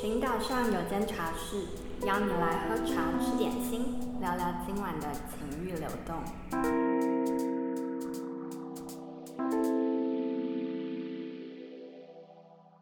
群岛上有间茶室，邀你来喝茶、吃点心，聊聊今晚的情欲流动。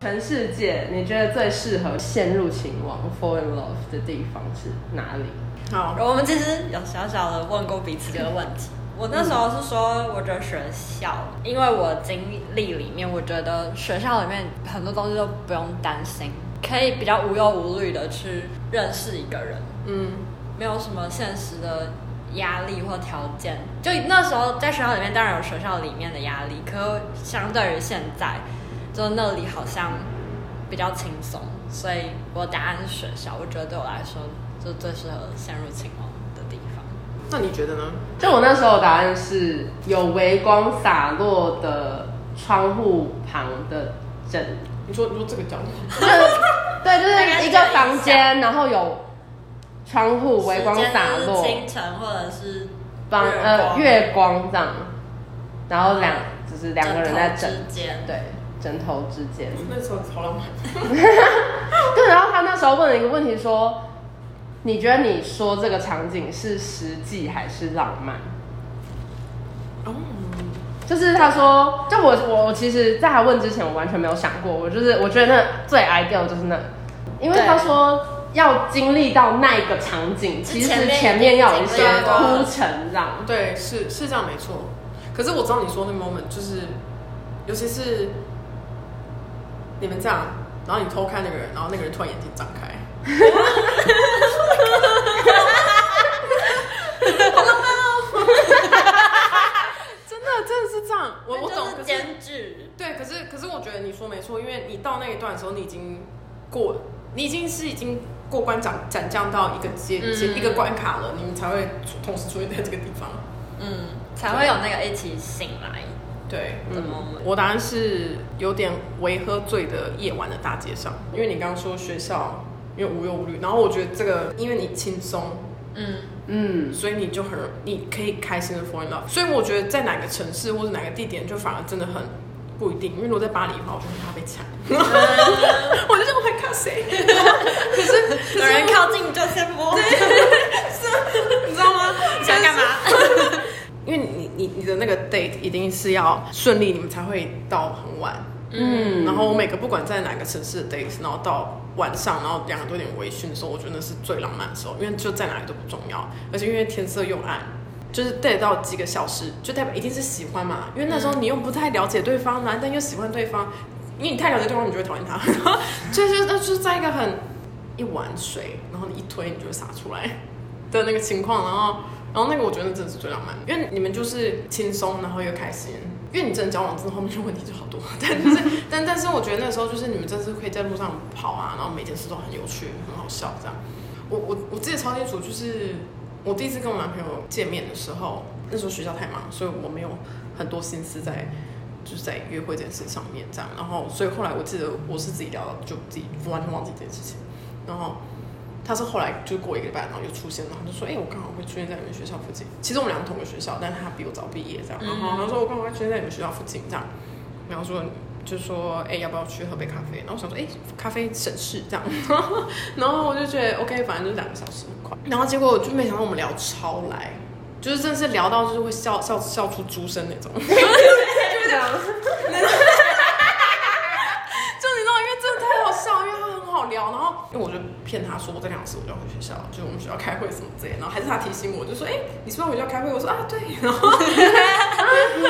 全世界，你觉得最适合陷入情网 （fall in love） 的地方是哪里？好，我们其实有小小的问过彼此这个问题。我那时候是说，我觉得学校，因为我经历里面，我觉得学校里面很多东西都不用担心。可以比较无忧无虑的去认识一个人，嗯，没有什么现实的压力或条件。就那时候在学校里面，当然有学校里面的压力，可相对于现在，就那里好像比较轻松。所以我答案是学校，我觉得对我来说就最适合陷入情网。那你觉得呢？就我那时候答案是有微光洒落的窗户旁的枕。你说你说这个角度，对，就是一个房间，然后有窗户，微光洒落，清晨或者是房呃月光这样，然后两就是两个人在枕间，对，枕头之间。那时候好浪漫。对，然后他那时候问了一个问题说：“你觉得你说这个场景是实际还是浪漫？”哦。就是他说，就我我我其实，在他问之前，我完全没有想过。我就是我觉得那最 ideal 就是那，因为他说要经历到那个场景，其实前面要有一些铺陈，这样。对，是是这样没错。可是我知道你说那 moment 就是，尤其是你们这样，然后你偷看那个人，然后那个人突然眼睛张开。我我懂，监制对，可是可是我觉得你说没错，因为你到那一段的时候，你已经过，你已经是已经过关斩斩将到一个阶、嗯、一个关卡了，你们才会同时出现在这个地方，嗯，才会有那个一起醒来，对，嗯，我答案是有点微喝醉的夜晚的大街上，因为你刚刚说学校因为无忧无虑，然后我觉得这个因为你轻松，嗯。嗯，所以你就很，你可以开心的 fall in love。所以我觉得在哪个城市或者哪个地点，就反而真的很不一定。因为如果在巴黎的话，我就很怕被抢。我就说我会靠谁？可是有人靠近你就先摸。是，你知道吗？你 想干嘛？因为你你你的那个 date 一定是要顺利，你们才会到很晚。嗯，然后我每个不管在哪个城市的 days，然后到晚上，然后两个都有点微醺的时候，我觉得那是最浪漫的时候，因为就在哪里都不重要，而且因为天色又暗，就是 date 到几个小时，就代表一定是喜欢嘛，因为那时候你又不太了解对方，男生又喜欢对方，因为你太了解对方，你就会讨厌他，然 后就是那就是在一个很一碗水，然后你一推，你就会洒出来的那个情况，然后然后那个我觉得那真的是最浪漫的，因为你们就是轻松，然后又开心。因为你真的交往之后，后面的问题就好多。但是，但但是，我觉得那时候就是你们真是可以在路上跑啊，然后每件事都很有趣、很好笑这样。我我我记得超清楚，就是我第一次跟我男朋友见面的时候，那时候学校太忙，所以我没有很多心思在就是在约会这件事上面这样。然后，所以后来我记得我是自己聊，就自己完全忘记这件事情。然后。他是后来就过一个礼拜，然后又出现了，然后就说：“哎、欸，我刚好会出现在你们学校附近。其实我们两个同个学校，但是他比我早毕业，这样。然后他说我刚好会出现在你们学校附近，这样。然后说就说：哎、欸，要不要去喝杯咖啡？然后我想说：哎、欸，咖啡省事，这样。然后我就觉得 OK，反正就是两个小时很快。然后结果就没想到我们聊超来，就是真的是聊到就是会笑笑笑出猪声那种。就这样。聊，然后因为我就骗他说我这两次我就要回学校，就我们学校开会什么之类，然后还是他提醒我，就说哎，你是不是要回学校开会？我说啊对，然后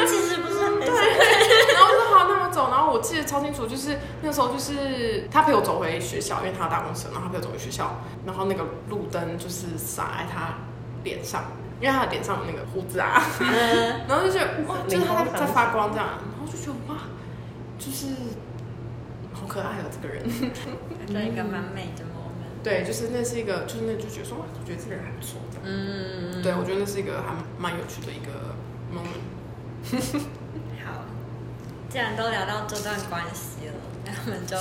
其实不是很对，然后我说好，那我走。然后我记得超清楚，就是那时候就是他陪我走回学校，因为他要搭公车，然后他陪我走回学校，然后那个路灯就是洒在他脸上，因为他的脸上有那个胡子啊，然后就觉得哇，就是他在发光这样，然后就觉得哇，就是。好可爱哦，这个人，做一个蛮美的 moment。对，就是那是一个，就是那就觉得说，哇，我觉得这个人还不错。嗯，对，我觉得那是一个还蛮有趣的一个 moment。好，既然都聊到这段关系了，那我们就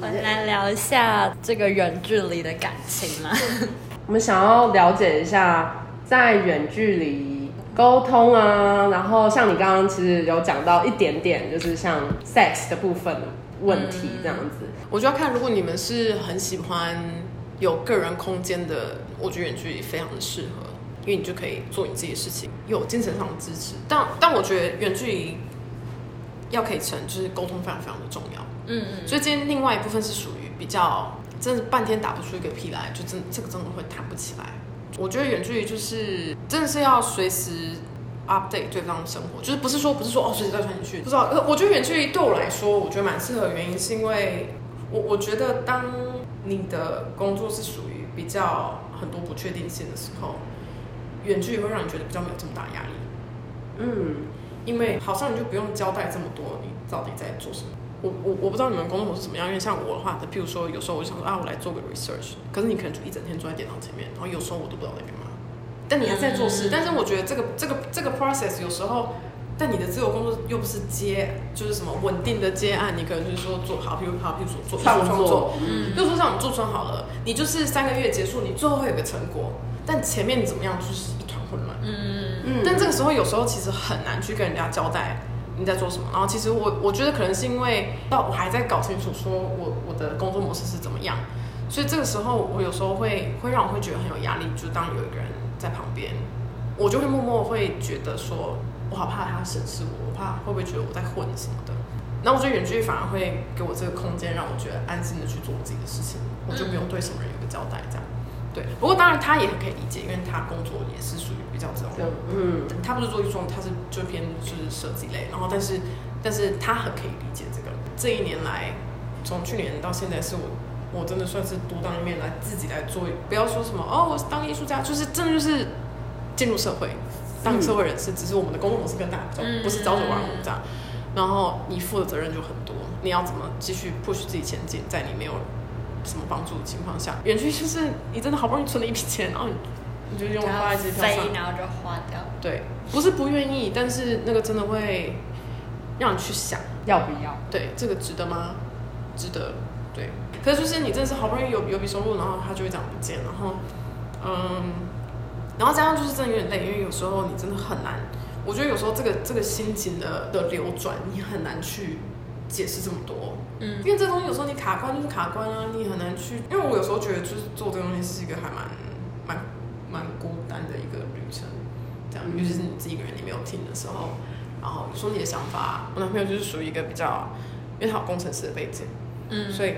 回 来聊一下这个远距离的感情嘛。我们想要了解一下，在远距离沟通啊，然后像你刚刚其实有讲到一点点，就是像 sex 的部分的问题这样子。嗯、我就要看，如果你们是很喜欢有个人空间的，我觉得远距离非常的适合，因为你就可以做你自己的事情，有精神上的支持。但但我觉得远距离要可以成，就是沟通非常非常的重要。嗯嗯。所以今天另外一部分是属于比较，真的半天打不出一个屁来，就真这个真的会谈不起来。我觉得远距离就是真的是要随时 update 对方的生活，就是不是说不是说哦随时在传进去，不知道。我觉得远距离对我来说，我觉得蛮适合的原因是因为我我觉得当你的工作是属于比较很多不确定性的时候，远距离会让你觉得比较没有这么大压力。嗯，因为好像你就不用交代这么多，你到底在做什么。我我我不知道你们工作模式是怎么样，因为像我的话，譬如说有时候我就想说啊，我来做个 research，可是你可能就一整天坐在电脑前面，然后有时候我都不知道在干嘛，但你还在做事。但是我觉得这个这个这个 process 有时候，但你的自由工作又不是接，就是什么稳定的接案，你可能就是说做好，譬如好，譬如说做创作，嗯，比如说像我们驻村好了，你就是三个月结束，你最后会有个成果，但前面你怎么样就是一团混乱，嗯嗯，但这个时候有时候其实很难去跟人家交代。你在做什么？然后其实我我觉得可能是因为到我还在搞清楚，说我我的工作模式是怎么样，所以这个时候我有时候会会让我会觉得很有压力。就当有一个人在旁边，我就会默默会觉得说，我好怕他审视我，我怕会不会觉得我在混什么的。那我觉得远距离反而会给我这个空间，让我觉得安心的去做我自己的事情，我就不用对什么人有个交代这样。对，不过当然他也很可以理解，因为他工作也是属于比较这种，嗯，他不是做一种，他是就偏就是设计类，然后但是但是他很可以理解这个。这一年来，从去年到现在，是我我真的算是独当一面来自己来做，不要说什么哦，我是当艺术家，就是真的就是进入社会当社会人士，只是我们的工作模式更大，不是朝九晚五这样，然后你负的责任就很多，你要怎么继续 push 自己前进，在你没有。什么帮助的情况下，远距就是你真的好不容易存了一笔钱，然后你你就用花在机票上，然后就花掉。对，不是不愿意，但是那个真的会让你去想要不要。对，这个值得吗？值得。对，可是就是你真的是好不容易有有笔收入，然后它就会这样不见，然后嗯，然后加上就是真的有点累，因为有时候你真的很难。我觉得有时候这个这个心情的的流转，你很难去解释这么多。嗯，因为这东西有时候你卡关就是卡关啊，你很难去。因为我有时候觉得，就是做这个东西是一个还蛮蛮蛮孤单的一个旅程，这样，尤其是你自己一个人，你没有听的时候，然后说你的想法。我男朋友就是属于一个比较，因为他有工程师的背景，嗯，所以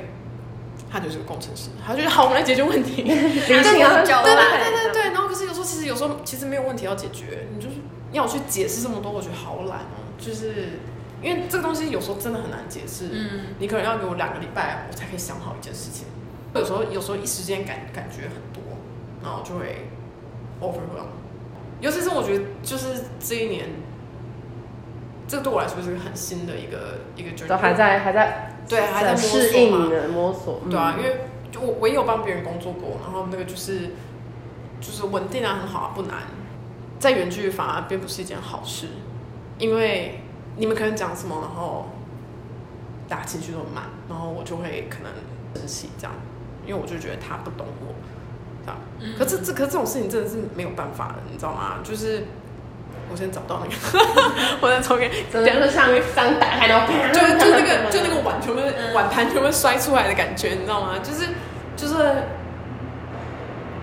他就是个工程师，他就觉得好，我们来解决问题，对对对对对。然后可是有时候其实有时候其实没有问题要解决，你就是你要我去解释这么多，我觉得好懒哦，就是。因为这个东西有时候真的很难解释，嗯，你可能要给我两个礼拜，我才可以想好一件事情。有时候有时候一时间感感觉很多，然后就会 overwhelm。尤其是我觉得，就是这一年，这个对我来说是个很新的一个一个 journey，都还在还在对还在适应嘛摸索，对啊，因为就我我也有帮别人工作过，然后那个就是就是稳定啊很好啊不难，在远距反而并不是一件好事，因为。你们可能讲什么，然后大家情绪都很慢，然后我就会可能生气这样，因为我就觉得他不懂我，这样。嗯、可是这可是这种事情真的是没有办法的，你知道吗？就是我先找到那个，我再抽给，真的是像刚打开然后就就那个 就那个碗全部碗盘全部摔出来的感觉，你知道吗？就是就是，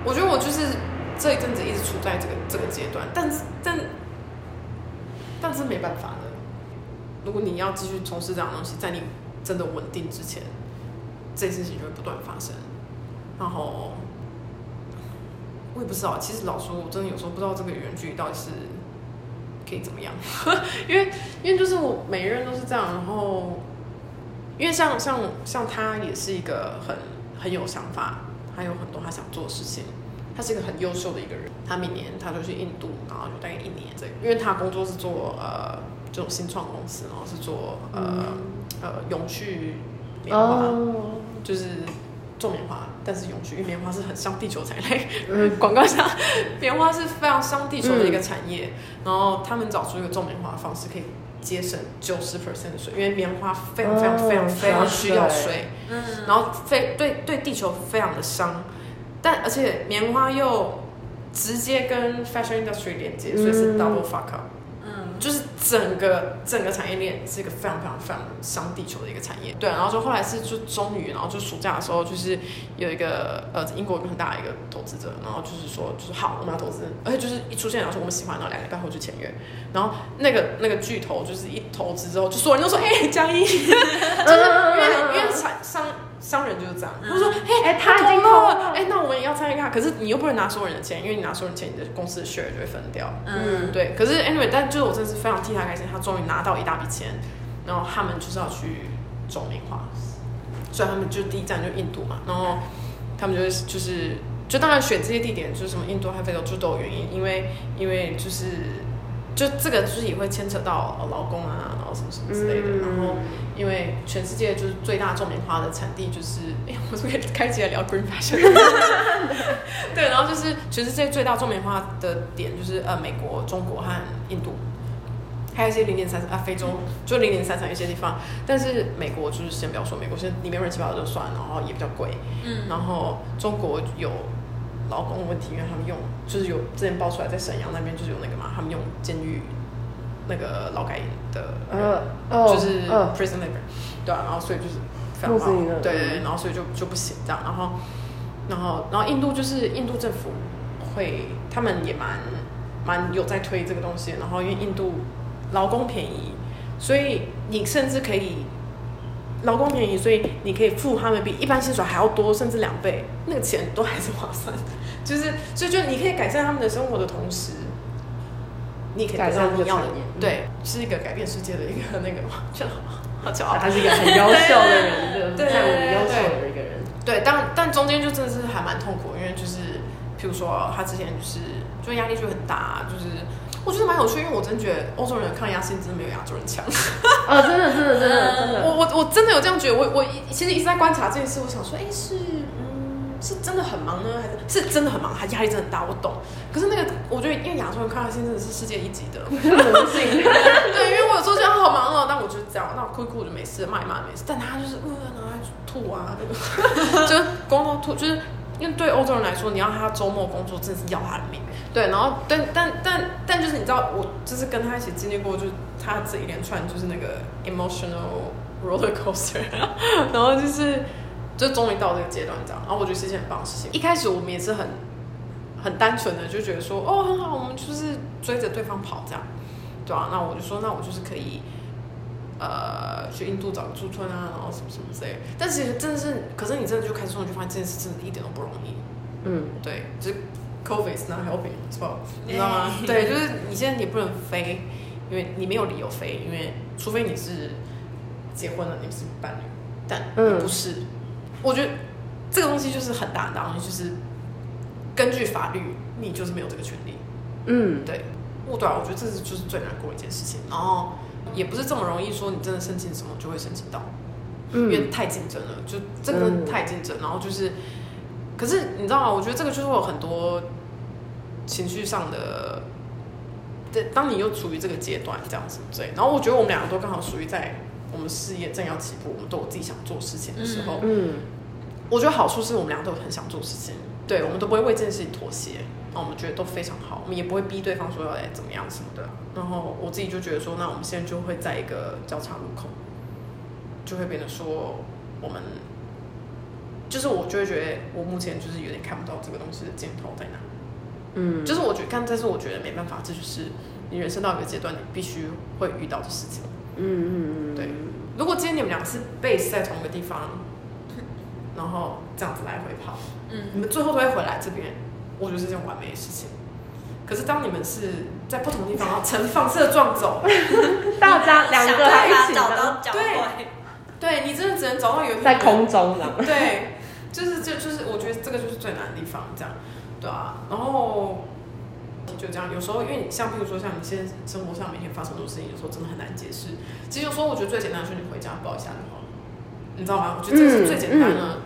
我觉得我就是这一阵子一直处在这个这个阶段，但是但但是没办法的。如果你要继续从事这样的东西，在你真的稳定之前，这些事情就会不断发生。然后我也不知道，其实老说，我真的有时候不知道这个远距离到底是可以怎么样，因为因为就是我每个人都是这样。然后因为像像像他也是一个很很有想法，他有很多他想做的事情，他是一个很优秀的一个人。他每年他就去印度，然后就待一年。对，因为他工作是做呃。这种新创公司，然后是做呃呃永续棉花，哦、就是做棉花，但是永续，因为棉花是很伤地球产业。嗯，广告上，棉花是非常伤地球的一个产业。嗯、然后他们找出一个种棉花的方式，可以节省九十 percent 的水，因为棉花非常非常非常非常需要水。嗯，然后非对对地球非常的伤，但而且棉花又直接跟 fashion industry 连接，所以是 double fuck up。就是整个整个产业链是一个非常非常非常伤地球的一个产业，对，然后就后来是就终于，然后就暑假的时候，就是有一个呃英国一个很大的一个投资者，然后就是说就是好，我们要投资，而且就是一出现，然后说我们喜欢，然后两个礼拜后就签约，然后那个那个巨头就是一投资之后，就所有人都说哎江一，就是因为因为产商。商人就是这样，他说：“哎，他已经投了，哎，那我们也要参与看。可是你又不能拿所有人的钱，因为你拿所有人的钱，你的公司的 share 就会分掉。嗯，对。可是 anyway，但就是我真的是非常替他开心，他终于拿到一大笔钱，然后他们就是要去中美化，所以他们就第一站就印度嘛，然后他们就是就是就当然选这些地点，就是什么印度和非洲就都有原因，因为因为就是。”就这个就是也会牵扯到劳工啊，然后什么什么之类的。嗯、然后因为全世界就是最大种棉花的产地就是，哎，我是不是开起来聊 green fashion？对，然后就是全世界最大种棉花的点就是呃美国、中国和印度，还有一些零点三啊非洲就零点三三一些地方。但是美国就是先不要说美国，现在里面乱七八糟就算，然后也比较贵。嗯，然后中国有。劳工问题，因为他们用就是有之前爆出来，在沈阳那边就是有那个嘛，他们用监狱那个劳改营的，呃，就是 prison labor，对啊，然后所以就是非常好，对对，然后所以就就不行这样，然后然后然后印度就是印度政府会，他们也蛮蛮有在推这个东西，然后因为印度劳工便宜，所以你甚至可以。劳工便宜，所以你可以付他们比一般薪水还要多，甚至两倍，那个钱都还是划算。就是，所以就你可以改善他们的生活的同时，你可以改善你要的，对，是一个改变世界的一个那个，真的好好骄傲。他是一个很优秀的人，对，在我们优秀的一个人。对，但但中间就真的是还蛮痛苦，因为就是，譬如说他之前就是就压力就很大，就是。我觉得蛮有趣，因为我真觉得欧洲人的抗压性真的没有亚洲人强。啊，真的，真的，真的，真的。我我我真的有这样觉得。我我其实一直在观察这件事，我想说，哎，是嗯，是真的很忙呢，还是是真的很忙？他压力真的很大，我懂。可是那个，我觉得因为亚洲人抗压性真的是世界一级的。对，因为我有时候觉得好忙哦，但我就这样，那我哭一哭就没事，骂一骂没事。但他就是，呃，然后还吐啊，那个，就是光头吐，就是。因为对欧洲人来说，你要他周末工作，真的是要他的命。对，然后但但但但就是你知道，我就是跟他一起经历过，就是他这一连串就是那个 emotional roller coaster，然后就是就终于到这个阶段这样。然后我觉得是一件很棒的事情。一开始我们也是很很单纯的就觉得说，哦，很好，我们就是追着对方跑这样，对啊，那我就说，那我就是可以。呃，去印度找个驻村啊，然后什么什么之类的。但其实真的是，可是你真的就开始做，你就发现这件事真的一点都不容易。嗯，对，就是 COVID is not helping，是吧？你知道吗？对，就是你现在你不能飞，因为你没有理由飞，因为除非你是结婚了，你是伴侣，但不是。嗯、我觉得这个东西就是很大很大东西，就是根据法律，你就是没有这个权利。嗯，对。我对啊，我觉得这是就是最难过的一件事情。然后。也不是这么容易说，你真的申请什么就会申请到，嗯、因为太竞争了，就真的太竞争。然后就是，可是你知道吗？我觉得这个就是会有很多情绪上的，对，当你又处于这个阶段这样子，对。然后我觉得我们两个都刚好属于在我们事业正要起步，我们都有自己想做事情的时候。嗯，我觉得好处是我们两个都很想做事情，对，我们都不会为这件事情妥协。那我们觉得都非常好，我们也不会逼对方说要来怎么样什么的。然后我自己就觉得说，那我们现在就会在一个交叉路口，就会变得说，我们就是我就会觉得，我目前就是有点看不到这个东西的尽头在哪。嗯，就是我觉得，但但是我觉得没办法，这就是你人生到一个阶段，你必须会遇到的事情。嗯嗯嗯，对。如果今天你们俩是 base 在同一个地方，然后这样子来回跑，嗯，你们最后都会回来这边。我觉得是件完美的事情，可是当你们是在不同地方，然后呈放射状走，大家两个还一起的，对，对你真的只能找到有在空中了，对，就是这就是我觉得这个就是最难的地方，这样，对啊，然后就这样，有时候因为像譬如说像你现在生活上每天发生很多事情，有时候真的很难解释。其实有时候我觉得最简单的是你回家抱一下就好了，你知道吗？我觉得这个是最简单的，嗯嗯、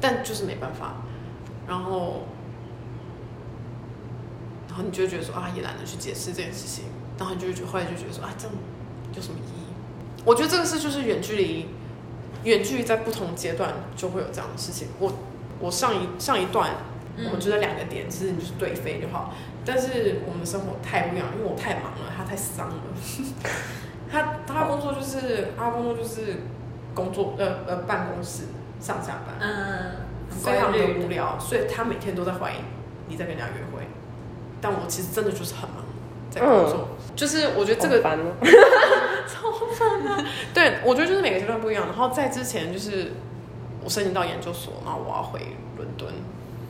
但就是没办法，然后。然后你就会觉得说啊，也懒得去解释这件事情。然后你就会觉得，后来就觉得说啊，这样有什么意义？我觉得这个事就是远距离，远距离在不同阶段就会有这样的事情。我我上一上一段我们觉得两个点其实你就是对飞就好。但是我们的生活太不一样，因为我太忙了，他太丧了。他他工作就是他工作就是工作呃呃办公室上下班，嗯，非常的无聊，所以他每天都在怀疑你在跟人家约会。但我其实真的就是很忙，在工作，嗯、就是我觉得这个烦了，超烦的。对，我觉得就是每个阶段不一样。然后在之前就是我申请到研究所，然后我要回伦敦，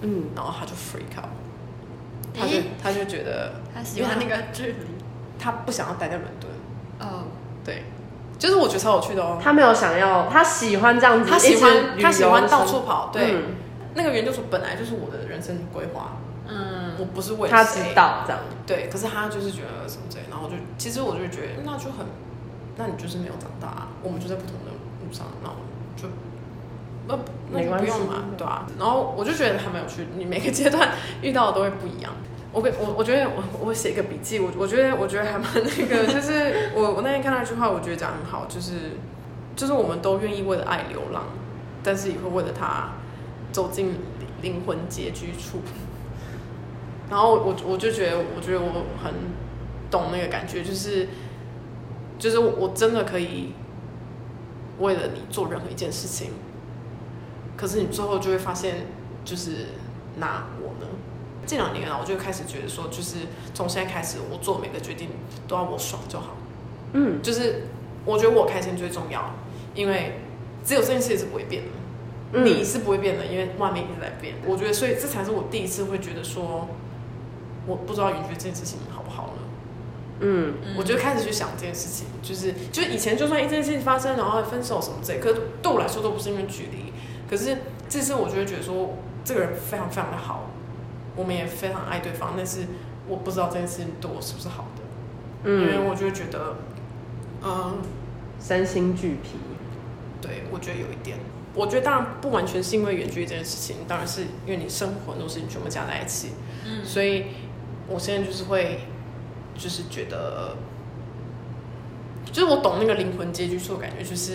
嗯，然后他就 freak out。他就他就觉得他喜欢那个 距离，他不想要待在伦敦。哦，对，就是我觉得超有趣的哦。他没有想要，他喜欢这样子，他喜欢他喜欢到处跑。对，那个研究所本来就是我的人生规划。嗯，我不是为他知道这样。对，可是他就是觉得什么之类，然后就其实我就觉得那就很，那你就是没有长大，啊我们就在不同的路上，那我就。那那就不用嘛，对啊。然后我就觉得还蛮有趣，你每个阶段遇到的都会不一样。我给我我觉得我我写一个笔记，我我觉得我觉得还蛮那个，就是我我那天看到一句话，我觉得讲得很好，就是就是我们都愿意为了爱流浪，但是也会为了他走进灵魂结局处。然后我我就觉得我觉得我很懂那个感觉，就是就是我真的可以为了你做任何一件事情。可是你最后就会发现，就是那我呢？这两年啊，我就开始觉得说，就是从现在开始，我做每个决定都要我爽就好。嗯，就是我觉得我开心最重要，因为只有这件事情是不会变的，嗯、你是不会变的，因为外面一直在变。我觉得，所以这才是我第一次会觉得说，我不知道远距这件事情好不好了。嗯，我就开始去想这件事情，就是就是以前就算一件事情发生，然后分手什么之类，可是对我来说都不是因为距离。可是这次我就会觉得说，这个人非常非常的好，我们也非常爱对方，但是我不知道这件事情对我是不是好的，嗯，因为我就会觉得，嗯，身心俱疲，对，我觉得有一点，我觉得当然不完全是因为远距离这件事情，当然是因为你生活很多事情全部加在一起，嗯，所以我现在就是会，就是觉得，就是我懂那个灵魂结局处的感觉，就是。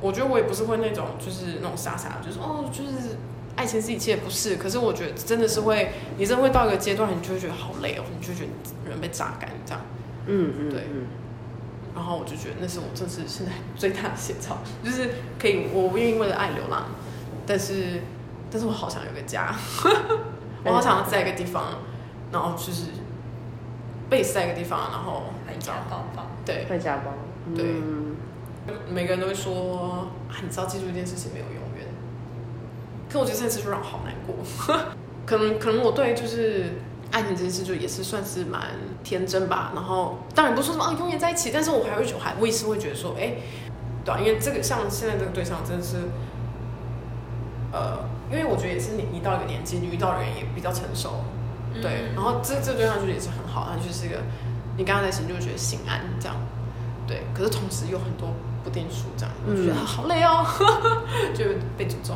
我觉得我也不是会那种，就是那种傻傻，就是哦，就是爱情是一切，不是。可是我觉得真的是会，你真的会到一个阶段，你就会觉得好累哦，你就觉得人被榨干这样。嗯嗯，对。然后我就觉得那是我这次现在最大的写照，就是可以，我不愿意为了爱流浪，但是，但是我好想有个家，我好想要在一个地方，然后就是被在一个地方，然后回家抱抱，对，回家抱，对。每个人都会说啊，你知道记住一件事情没有永远。可我觉得这件事就让我好难过。可能可能我对就是爱情这件事就也是算是蛮天真吧。然后当然不是说什么啊永远在一起，但是我还会还我也是会觉得说，哎，对啊，因为这个像现在这个对象真的是，呃，因为我觉得也是你你到一个年纪，你遇到的人也比较成熟，对。然后这这个对象就也是很好，他就是一个你刚刚在一起就会觉得心安这样，对。可是同时有很多。不定数这样，我觉得好累哦，就被诅咒。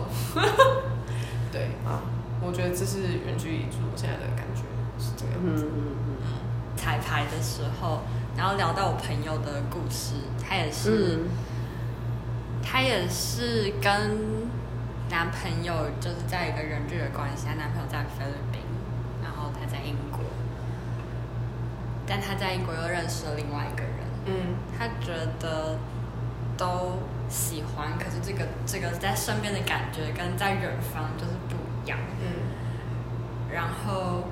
对啊，我觉得这是远距离我现在的感觉是这个样子。嗯嗯嗯。彩排的时候，然后聊到我朋友的故事，他也是，嗯、他也是跟男朋友就是在一个远距离的关系，他男朋友在菲律宾，然后他在英国，但他在英国又认识了另外一个人。嗯，他觉得。都喜欢，可是这个这个在身边的感觉跟在远方就是不一样。嗯。然后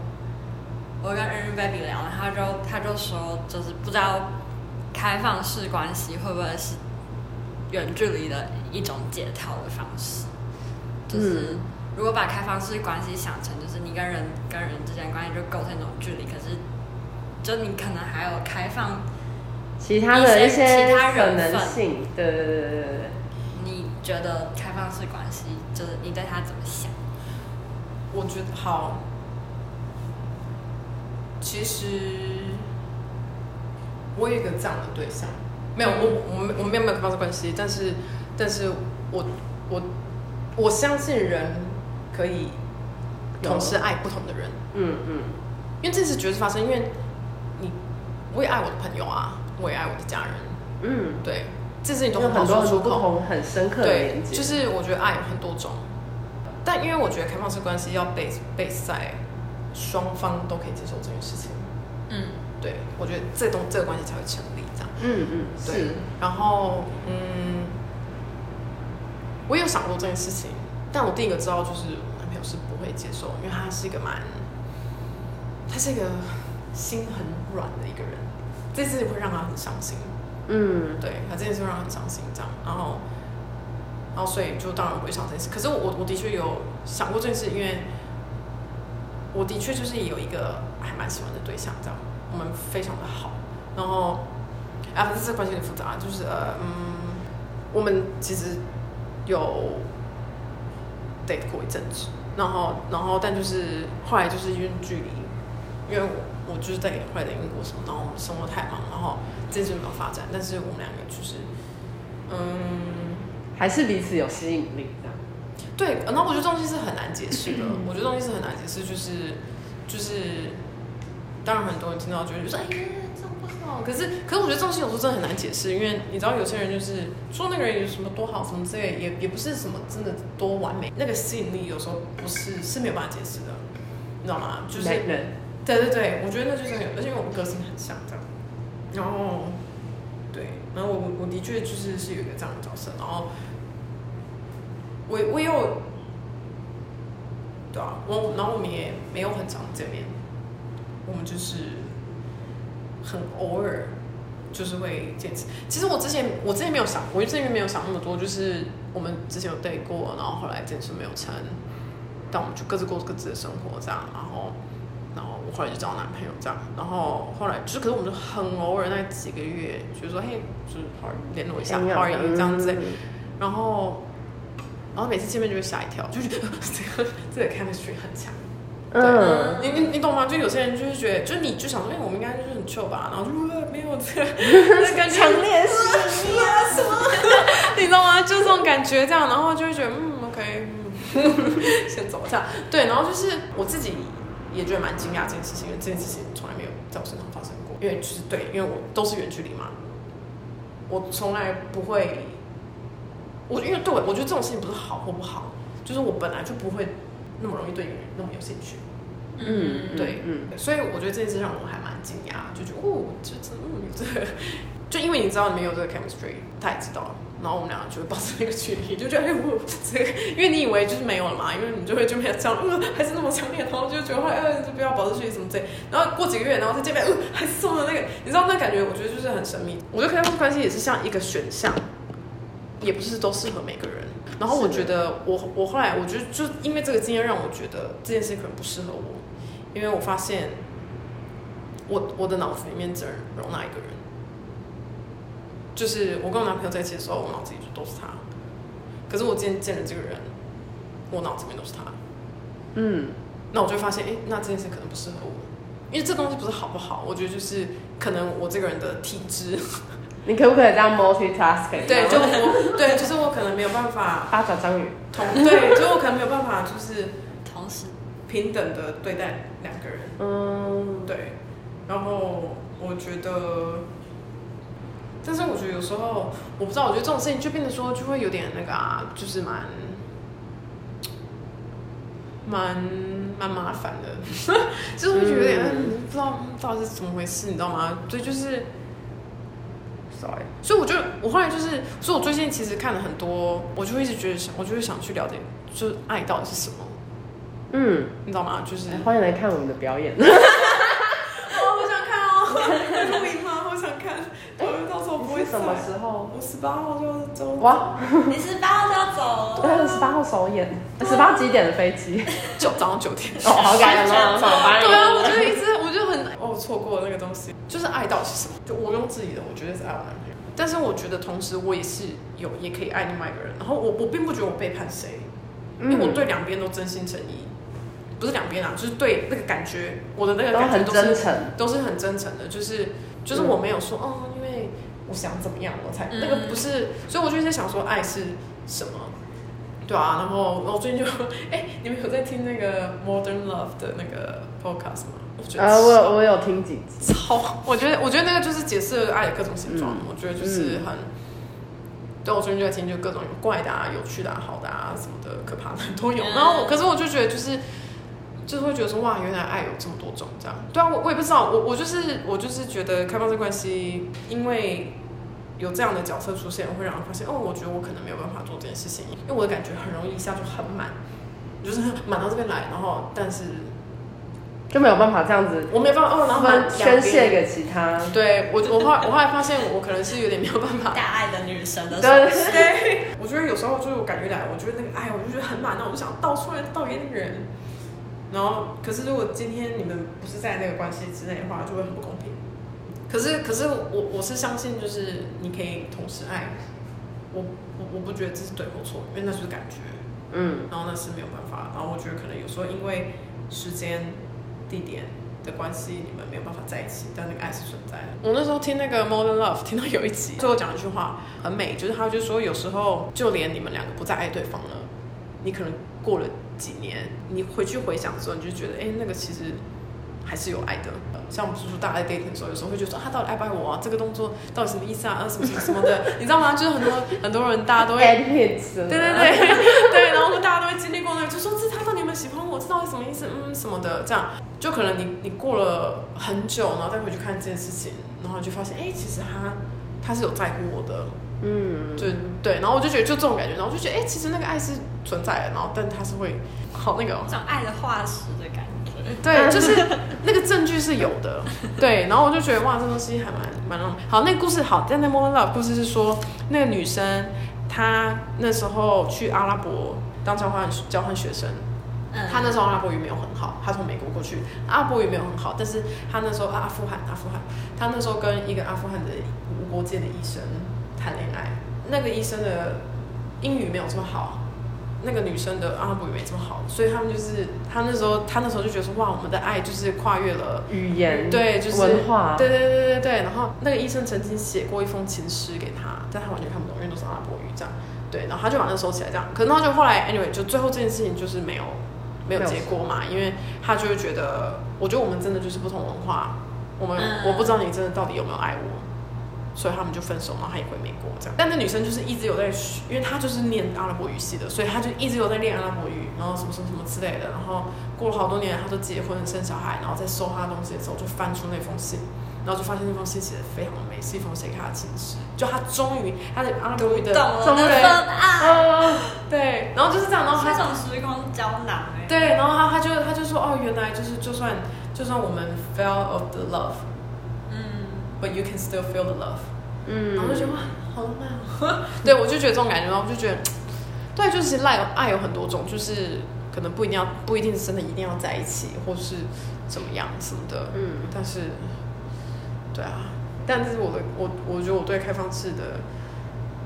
我跟 Baby 聊，他就他就说，就是不知道开放式关系会不会是远距离的一种解套的方式。就是如果把开放式关系想成就是你跟人跟人之间关系就构成一种距离，可是就你可能还有开放。其他的一些可能性，对对对对对对。你觉得开放式关系，就是你对他怎么想？我觉得好。其实我有一个这样的对象，没有，我我我没有没有开放式关系，但是但是我我我相信人可以同时爱不同的人，嗯嗯，因为这次绝对发生，因为你我也爱我的朋友啊。我也爱我的家人，嗯，对，这是你都很多很多不同很深刻的连接。对，就是我觉得爱有很多种，但因为我觉得开放式关系要 base base 在双方都可以接受这件事情。嗯，对，我觉得这东这个关系才会成立这样。嗯嗯，对。然后嗯，我有想过这件事情，但我第一个知道就是我男朋友是不会接受，因为他是一个蛮，他是一个心很软的一个人，这次会让他很伤心。嗯，对，他这件事会让他很伤心，这样，然后。然后，所以就当然不会想这件事。可是我，我我的确有想过这件事，因为我的确就是有一个还蛮喜欢的对象，这样我们非常的好。然后，啊，这次关系很复杂，就是呃，嗯，我们其实有 date 过一阵子，然后，然后，但就是后来就是因为距离，因为我我就是在后来的英国什么，然后我们生活太忙，然后这件事没有发展。但是我们两个就是，嗯。还是彼此有吸引力，这样。对，然后我觉得这东西是很难解释的。我觉得东西是很难解释，就是就是，当然很多人听到就会觉得说，哎呀，这样不好。可是，可是我觉得这东西有时候真的很难解释，因为你知道有些人就是说那个人有什么多好，什么之类，也也不是什么真的多完美。那个吸引力有时候不是是没有办法解释的，你知道吗？就是，对对对，我觉得那就是，而且我们个性很像这样，然后。对，然后我我的确就是是有一个这样的角色，然后我我有，对啊，我然后我们也没有很常见面，我们就是很偶尔就是会见次。其实我之前我之前没有想，我之前没有想那么多，就是我们之前有对过，然后后来坚持没有成，但我们就各自过各自的生活这样，然后。后来就找男朋友这样，然后后来就是，可是我们就很偶尔那几个月，就是说嘿，就是好联络一下，好而已这样子。然后，然后每次见面就会吓一跳，就是这个 这个 chemistry 很强。嗯，你你你懂吗？就有些人就是觉得，就你就想说，哎，我们应该就是很 chill 吧，然后就没有 这个感觉强烈是啊什么？你知道吗？就这种感觉这样，然后就会觉得嗯，OK，先走这样。对，然后就是我自己。也觉得蛮惊讶这件事情，因为这件事情从来没有在我身上发生过。因为就是对，因为我都是远距离嘛，我从来不会，我因为对我，我觉得这种事情不是好或不好，就是我本来就不会那么容易对人那么有兴趣。嗯，对，嗯，所以我觉得这件事让我还蛮惊讶，就觉得哦，这这嗯这个，就因为你知道你没有这个 chemistry，他也知道了。然后我们两个就会保持那个距离，就觉得哎，我这个，因为你以为就是没有了嘛，因为你就会就没有这样，呃，还是那么强烈，然后就觉得哎，就不要保持距离什么之类。然后过几个月，然后再见面，呃，还是送了那个，你知道那感觉，我觉得就是很神秘。我觉得开放式关系也是像一个选项，也不是都适合每个人。然后我觉得我我后来我觉得就因为这个经验让我觉得这件事可能不适合我，因为我发现我我的脑子里面只能容纳一个人。就是我跟我男朋友在一起的时候，我脑子里就都是他。可是我今天见了这个人，我脑子里面都是他。嗯，那我就会发现，哎、欸，那这件事可能不适合我，因为这东西不是好不好？我觉得就是可能我这个人的体质。你可不可以这样 multitasking？对，就我对，就是我可能没有办法八爪章鱼。同对，就我可能没有办法，就是同时平等的对待两个人。嗯，对。然后我觉得。但是我觉得有时候，我不知道，我觉得这种事情就变得说，就会有点那个啊，就是蛮蛮蛮麻烦的，就是会觉得有点、嗯、不知道到底是怎么回事，你知道吗？所以就是，sorry，所以我就我后来就是，所以我最近其实看了很多，我就会一直觉得想，我就会想去了解，就是爱到底是什么，嗯，你知道吗？就是欢迎来看我们的表演。什么时候？我十八号就要走。哇！你十八号就要走？对，十八号首演。十八几点的飞机？九早上九点。哦，好感人啊！对啊，我就一直，我就很，哦，错过了那个东西。就是爱到底是什么？就我用自己的，我觉得是爱我男朋友。但是我觉得同时我也是有，也可以爱另外一个人。然后我我并不觉得我背叛谁，因为我对两边都真心诚意。不是两边啊，就是对那个感觉，我的那个感觉都是很真诚，都是很真诚的。就是就是我没有说哦，因为。我想怎么样，我才那个不是，所以我就在想说，爱是什么？对啊，然后我最近就，哎，你们有在听那个 Modern Love 的那个 podcast 吗？我觉得啊，我有我有听几集。超，我觉得我觉得那个就是解释爱的各种形状，我觉得就是很对，我最近就在听，就各种有怪的啊、有趣的啊、好的啊什么的、可怕的都有。然后我，可是我就觉得就是。就是会觉得说哇，原来爱有这么多种这样。对啊，我我也不知道，我我就是我就是觉得开放式关系，因为有这样的角色出现，会让人发现哦，我觉得我可能没有办法做这件事情，因为我的感觉很容易一下就很满，就是满到这边来，然后但是就没有办法这样子，我没办法哦，然后宣泄给其他。对我我后来我后来发现我可能是有点没有办法大爱的女生的，对对。我觉得有时候就是我感觉来，我觉得那个爱，我就觉得很满，那我就想倒出来倒给那个人。然后，可是如果今天你们不是在那个关系之内的话，就会很不公平。可是，可是我我是相信，就是你可以同时爱我，我我不觉得这是对或错，因为那是感觉，嗯，然后那是没有办法。然后我觉得可能有时候因为时间、地点的关系，你们没有办法在一起，但那个爱是存在的。我那时候听那个 Modern Love，听到有一集，最后讲一句话很美，就是他就说有时候就连你们两个不再爱对方了，你可能过了。几年，你回去回想的时候，你就觉得，哎、那个其实还是有爱的。像我们叔叔大家在 dating 的时候，有时候会觉得说，他到底爱不爱我啊？这个动作到底什么意思啊？啊，什么什么什么的，你知道吗？就是很多很多人，大家都会，对对对对，然后大家都会经历过那个，就说这他到底有没有喜欢我？这到底什么意思？嗯，什么的，这样就可能你你过了很久，然后再回去看这件事情，然后就发现，哎、其实他他是有在乎我的。嗯，就对，然后我就觉得就这种感觉，然后我就觉得，哎、欸，其实那个爱是存在的，然后但它是会好那个、喔，这种爱的化石的感觉，对，就是那个证据是有的，对，然后我就觉得哇，这东西还蛮蛮浪漫。好，那个故事好，在那 Modern Love 故事是说，那个女生她那时候去阿拉伯当交换交换学生，嗯，她那时候阿拉伯语没有很好，她从美国过去，阿拉伯语没有很好，但是她那时候阿富汗阿富汗，她那时候跟一个阿富汗的无国界的医生。谈恋爱，那个医生的英语没有这么好，那个女生的阿拉伯语没这么好，所以他们就是他那时候他那时候就觉得说哇，我们的爱就是跨越了语言，对，就是文化，对对对对对。然后那个医生曾经写过一封情诗给他，但他完全看不懂，因为都是阿拉伯语这样。对，然后他就把那收起来这样。可能他就后来，anyway，就最后这件事情就是没有没有结果嘛，因为他就会觉得，我觉得我们真的就是不同文化，我们、嗯、我不知道你真的到底有没有爱我。所以他们就分手，然后他也回美国这样。但那女生就是一直有在学，因为她就是念阿拉伯语系的，所以她就一直有在练阿拉伯语，然后什么什么什么之类的。然后过了好多年，她都结婚生小孩，然后在收她的东西的时候，就翻出那封信，然后就发现那封信写的非常的美，是一封写给她的情诗。就她终于，她的阿拉伯语的终于啊，对，然后就是这样，然后她这种时光胶囊哎，对，然后她她就她就说哦，原来就是就算就算我们 fell of the love。But you can still feel the love，嗯，然后就觉得哇，好浪漫哦。对，我就觉得这种感觉，然后我就觉得，对，就是其实爱有爱有很多种，就是可能不一定要，不一定是真的一定要在一起，或是怎么样什么的，嗯。但是，对啊，但是我的我我觉得我对开放式的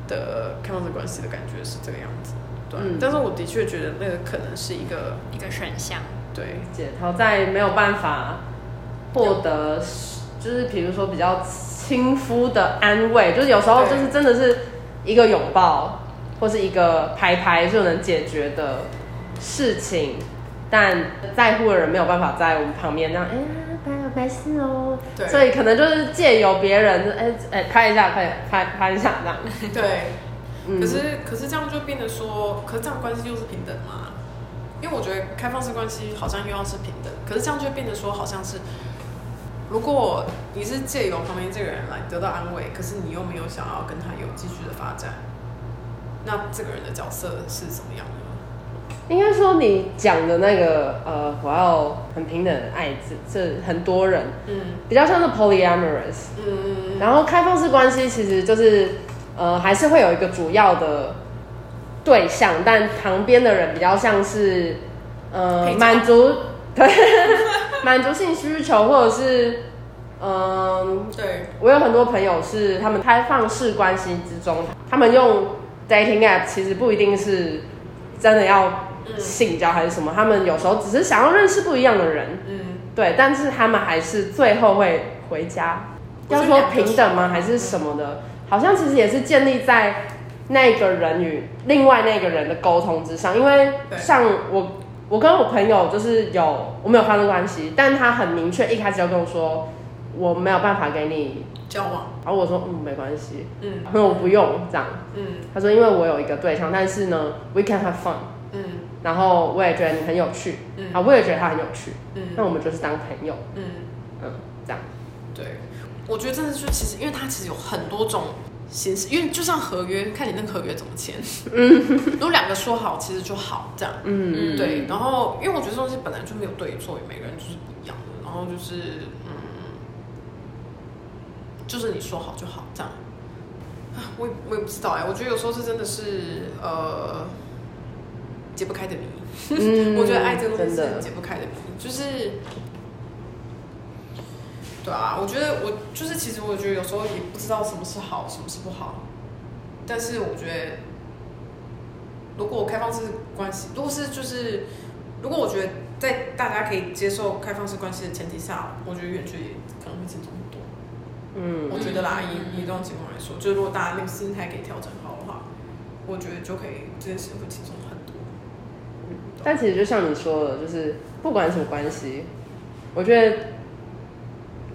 的开放式关系的感觉是这个样子，对。嗯，但是我的确觉得那个可能是一个一个选项，对。解套在没有办法获得。就是比如说比较亲肤的安慰，就是有时候就是真的是一个拥抱或是一个拍拍就能解决的事情，但在乎的人没有办法在我们旁边这样，哎、欸，拍了拍事哦。对。所以可能就是借由别人，哎、欸、哎、欸、拍一下，拍拍拍一下这样。对。嗯、可是可是这样就变得说，可是这样关系就是平等嘛？因为我觉得开放式关系好像又要是平等，可是这样就变得说好像是。如果你是借由旁边这个人来得到安慰，可是你又没有想要跟他有继续的发展，那这个人的角色是怎么样的？应该说你讲的那个呃，我要很平等的爱，这这很多人，嗯，比较像是 polyamorous，嗯，然后开放式关系其实就是呃，还是会有一个主要的对象，但旁边的人比较像是呃满足，对。满足性需求，或者是，嗯，对，我有很多朋友是他们开放式关系之中，他们用 dating app，其实不一定是真的要性交还是什么，他们有时候只是想要认识不一样的人，嗯，对，但是他们还是最后会回家。要说平等吗？还是什么的？好像其实也是建立在那个人与另外那个人的沟通之上，因为像我。我跟我朋友就是有，我们有发生关系，但他很明确一开始就跟我说，我没有办法给你交往。然后我说，嗯，没关系，嗯，那我不用这样。嗯，他说，因为我有一个对象，但是呢，we can have fun。嗯，然后我也觉得你很有趣，嗯，啊，我也觉得他很有趣，嗯，那我们就是当朋友，嗯。嗯，这样。对，我觉得真的就其实，因为他其实有很多种形式，因为就像合约，看你那个合约怎么签。嗯，如果两个说好，其实就好这样。嗯，对。然后，因为我觉得这东西本来就没有对错，每个人就是不一样的。然后就是，嗯，就是你说好就好这样。啊，我也我也不知道哎，我觉得有时候是真的是呃解不开的谜。嗯，我觉得爱这个东西是解不开的谜，就是。对啊，我觉得我就是，其实我觉得有时候也不知道什么是好，什么是不好。但是我觉得，如果开放式关系，如果是就是，如果我觉得在大家可以接受开放式关系的前提下，我觉得远距离可能会轻松很多。嗯，我觉得啦，以以这种情况来说，就是如果大家那个心态可以调整好的话，我觉得就可以这件事情会轻松很多。但其实就像你说的，就是不管什么关系，我觉得。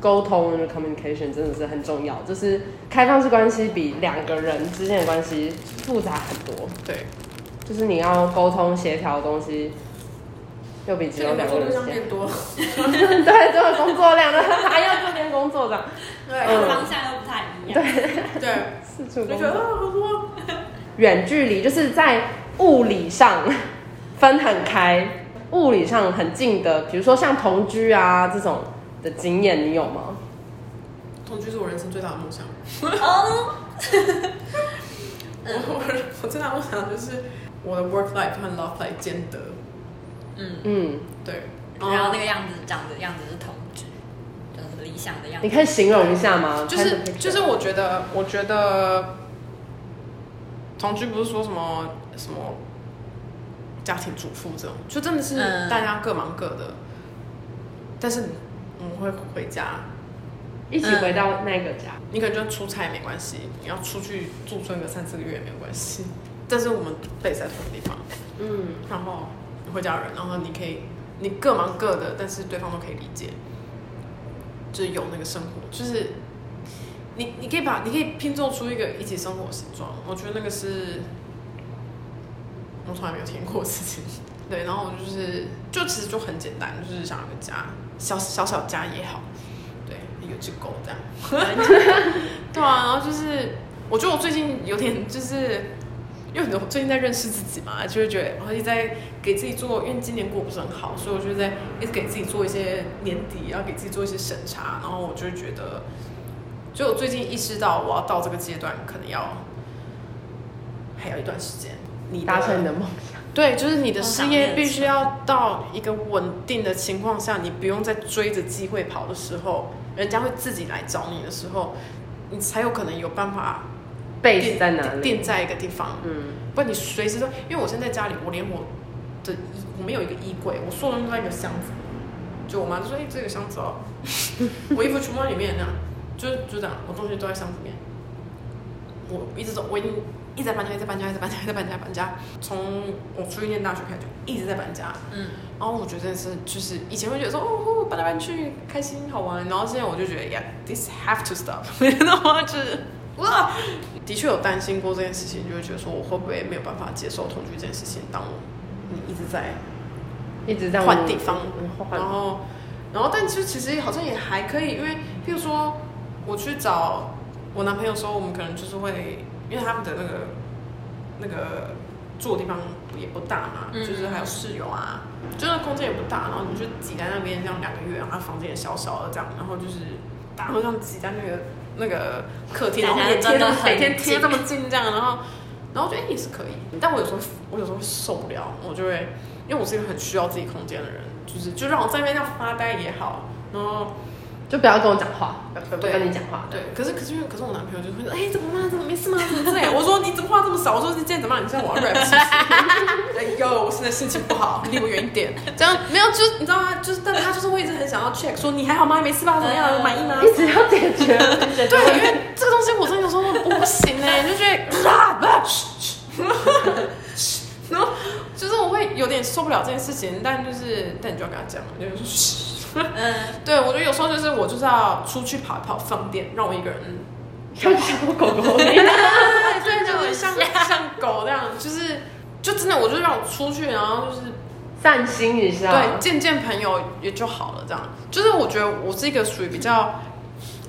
沟通 communication 真的是很重要，就是开放式关系比两个人之间的关系复杂很多。对，就是你要沟通协调的东西，又比只有两个人变多。对，这个工作量的 还要这边工作的，对，嗯、方向又不太一样。对对，四处工作。觉远距离就是在物理上分很开，物理上很近的，比如说像同居啊这种。的经验你有吗？同居是我人生最大的梦想。哦，我我最大梦想就是我的 work life 和 love life 兼得。嗯嗯，对。然后那个样子长的样子是同居，就是理想的样子。你可以形容一下吗？就是就是，我觉得我觉得同居不是说什么什么家庭主妇这种，就真的是大家各忙各的，但是。我们会回家，一起回到那个家。你可能就出差也没关系，你要出去驻村个三四个月也没有关系。但是我们 base 在同一个地方，嗯，然后你回家人，然后你可以你各忙各的，但是对方都可以理解，就是有那个生活，就是你你可以把你可以拼凑出一个一起生活的形状。我觉得那个是我从来没有听过的事情。对，然后我就是就其实就很简单，就是想要个家。小小小家也好，对，一个只狗这样，对啊，然后就是，我觉得我最近有点就是，因为我最近在认识自己嘛，就会觉得，然后一直在给自己做，因为今年过不是很好，所以我就在一直给自己做一些年底要给自己做一些审查，然后我就会觉得，就我最近意识到我要到这个阶段，可能要还有一段时间，你达成你的梦想。对，就是你的事业必须要到一个稳定的情况下，你不用再追着机会跑的时候，人家会自己来找你的时候，你才有可能有办法定在哪里，定在一个地方。嗯，不然你随时都，因为我现在在家里，我连我的衣，我没有一个衣柜，我所有东西都在一个箱子。就我妈就说：“哎、欸，这个箱子哦，我衣服全部在里面，那样，就就这样，我东西都在箱子里面。我一直走，我已经。”一直在搬家，一直在搬家，一直在搬家，一直在搬家，搬家。从我出去念大学开始就一直在搬家。嗯，然后我觉得是就是以前会觉得说哦，搬来搬去开心好玩，然后现在我就觉得呀，this have to stop。然后就是哇，的确有担心过这件事情，就会觉得说我会不会没有办法接受同居这件事情？当我你一直在一直在换地方，然后然后但其实其实好像也还可以，因为譬如说我去找我男朋友的时候，我们可能就是会。因为他们的那个那个住的地方也不大嘛，嗯、就是还有室友啊，就是空间也不大，然后你就挤在那边这样两个月，然后房间也小小的这样，然后就是大家都这样挤在那个那个客厅，然后每天每天贴这么近这样，然后然后我觉得也是可以，但我有时候我有时候会受不了，我就会因为我是一个很需要自己空间的人，就是就让我在那边这样发呆也好，然后。就不要跟我讲话，不跟你讲话。对，可是可是因为可是我男朋友就会说，哎，怎么吗？怎么没事吗？怎么这样？我说你怎么话这么少？我说你今天怎么样？你现在玩 rap 是不是？哎呦，我现在心情不好，离我远一点。这样没有，就是你知道吗？就是，但他就是会一直很想要 check，说你还好吗？没事吧？怎么样？满意吗？一直要解决。对，因为这个东西我真的有时候我不行哎，就觉得啊，不要，然后就是我会有点受不了这件事情，但就是但你就要跟他讲，就是。嗯，对，我觉得有时候就是我就是要出去跑一跑，放电，让我一个人 像小狗狗一样，对，就是像像狗这样，就是就真的，我就让我出去，然后就是散心一下，对，见见朋友也就好了。这样，就是我觉得我是一个属于比较。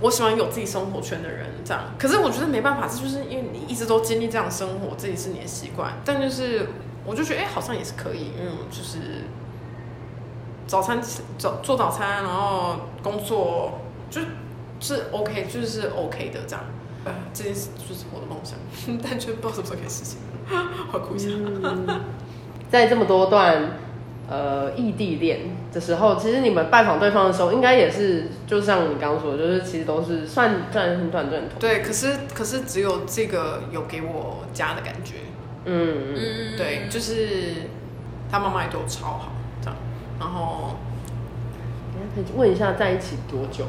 我喜欢有自己生活圈的人，这样。可是我觉得没办法，这就是因为你一直都经历这样生活，这也是你的习惯。但就是，我就觉得，哎、欸，好像也是可以，因为就是早餐早做早餐，然后工作就是 OK，就是 OK 的这样。呃，这件事就是我的梦想，但却不知道什么时候可以实现。好哭一下。嗯、在这么多段。呃，异地恋的时候，其实你们拜访对方的时候，应该也是，就像你刚刚说的，就是其实都是算算很短暂。对，可是可是只有这个有给我家的感觉。嗯嗯，对，就是他妈妈也对我超好。然后，可以问一下，在一起多久？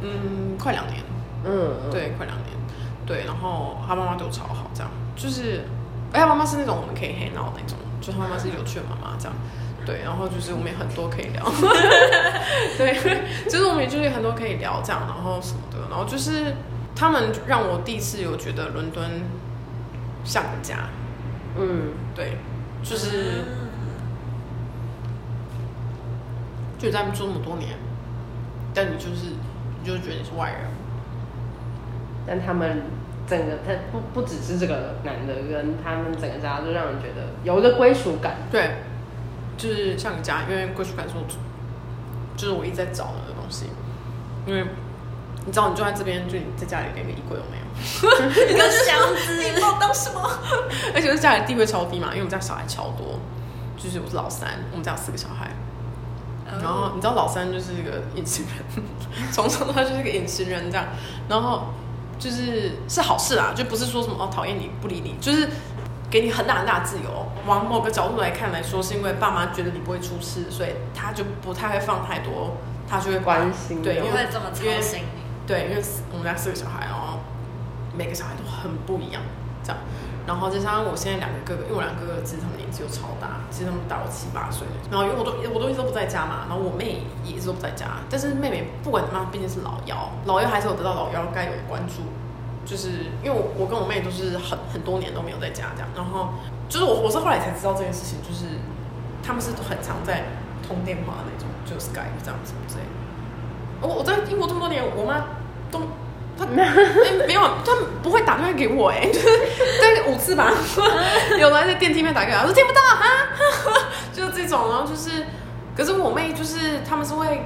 嗯，快两年。嗯，对，快两年。对，然后他妈妈对我超好，这样。就是，哎，他妈妈是那种我们可以 hang out 那种，就他妈妈是有趣的妈妈，这样。对，然后就是我们也很多可以聊，对，就是我们也就是很多可以聊这样，然后什么的，然后就是他们让我第一次有觉得伦敦像个家，嗯，对，就是就在那住那么多年，但你就是你就觉得你是外人，但他们整个他不不只是这个男的跟他们整个家，就让人觉得有一个归属感，对。就是像你家，因为归属感是我，就是我一直在找的那个东西。因为你知道，你就在这边，就你在家里连个衣柜都没有，一个箱子，你不知道当什么。而且是家里地位超低嘛，因为我们家小孩超多，就是我是老三，我们家有四个小孩。然后你知道老三就是一个隐形人，从小到大就是一个隐形人这样。然后就是是好事啦，就不是说什么哦讨厌你不理你，就是。给你很大很大自由，往某个角度来看来说，是因为爸妈觉得你不会出事，所以他就不太会放太多，他就会关心，对，因为这么操心。对，因为我们家四个小孩，然后每个小孩都很不一样，这样。然后再加上我现在两个哥哥，因为我两个哥哥其实他们年纪又超大，其实他们大我七八岁。然后因为我都我都一直都不在家嘛，然后我妹也一直都不在家，但是妹妹不管怎么样，毕竟是老幺，老幺还是有得到老幺该有的关注。就是因为我我跟我妹都是很很多年都没有在家这样，然后就是我我是后来才知道这件事情，就是他们是很常在通电话那种，就是 Skype 这样子之类。我我在英国这么多年，我妈都她没没有，他不会打电话给我哎，就 是大概五次吧，有的在电梯里面打给我，说听不到啊，就是这种，然后就是，可是我妹就是他们是会。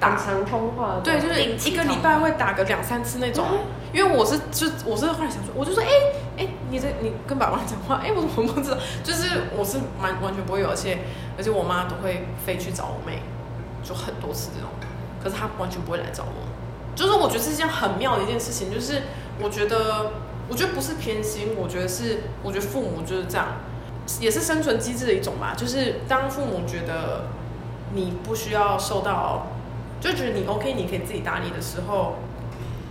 打长通话，对，就是一个礼拜会打个两三次那种。因为我是就我是后来想说，我就说，哎、欸、哎、欸，你这你跟爸爸讲话，哎、欸，我怎么不知道？就是我是完完全不会有，而且而且我妈都会飞去找我妹，就很多次这种。可是她完全不会来找我，就是我觉得是一件很妙的一件事情。就是我觉得我觉得不是偏心，我觉得是我觉得父母就是这样，也是生存机制的一种吧。就是当父母觉得你不需要受到。就觉得你 OK，你可以自己打理的时候，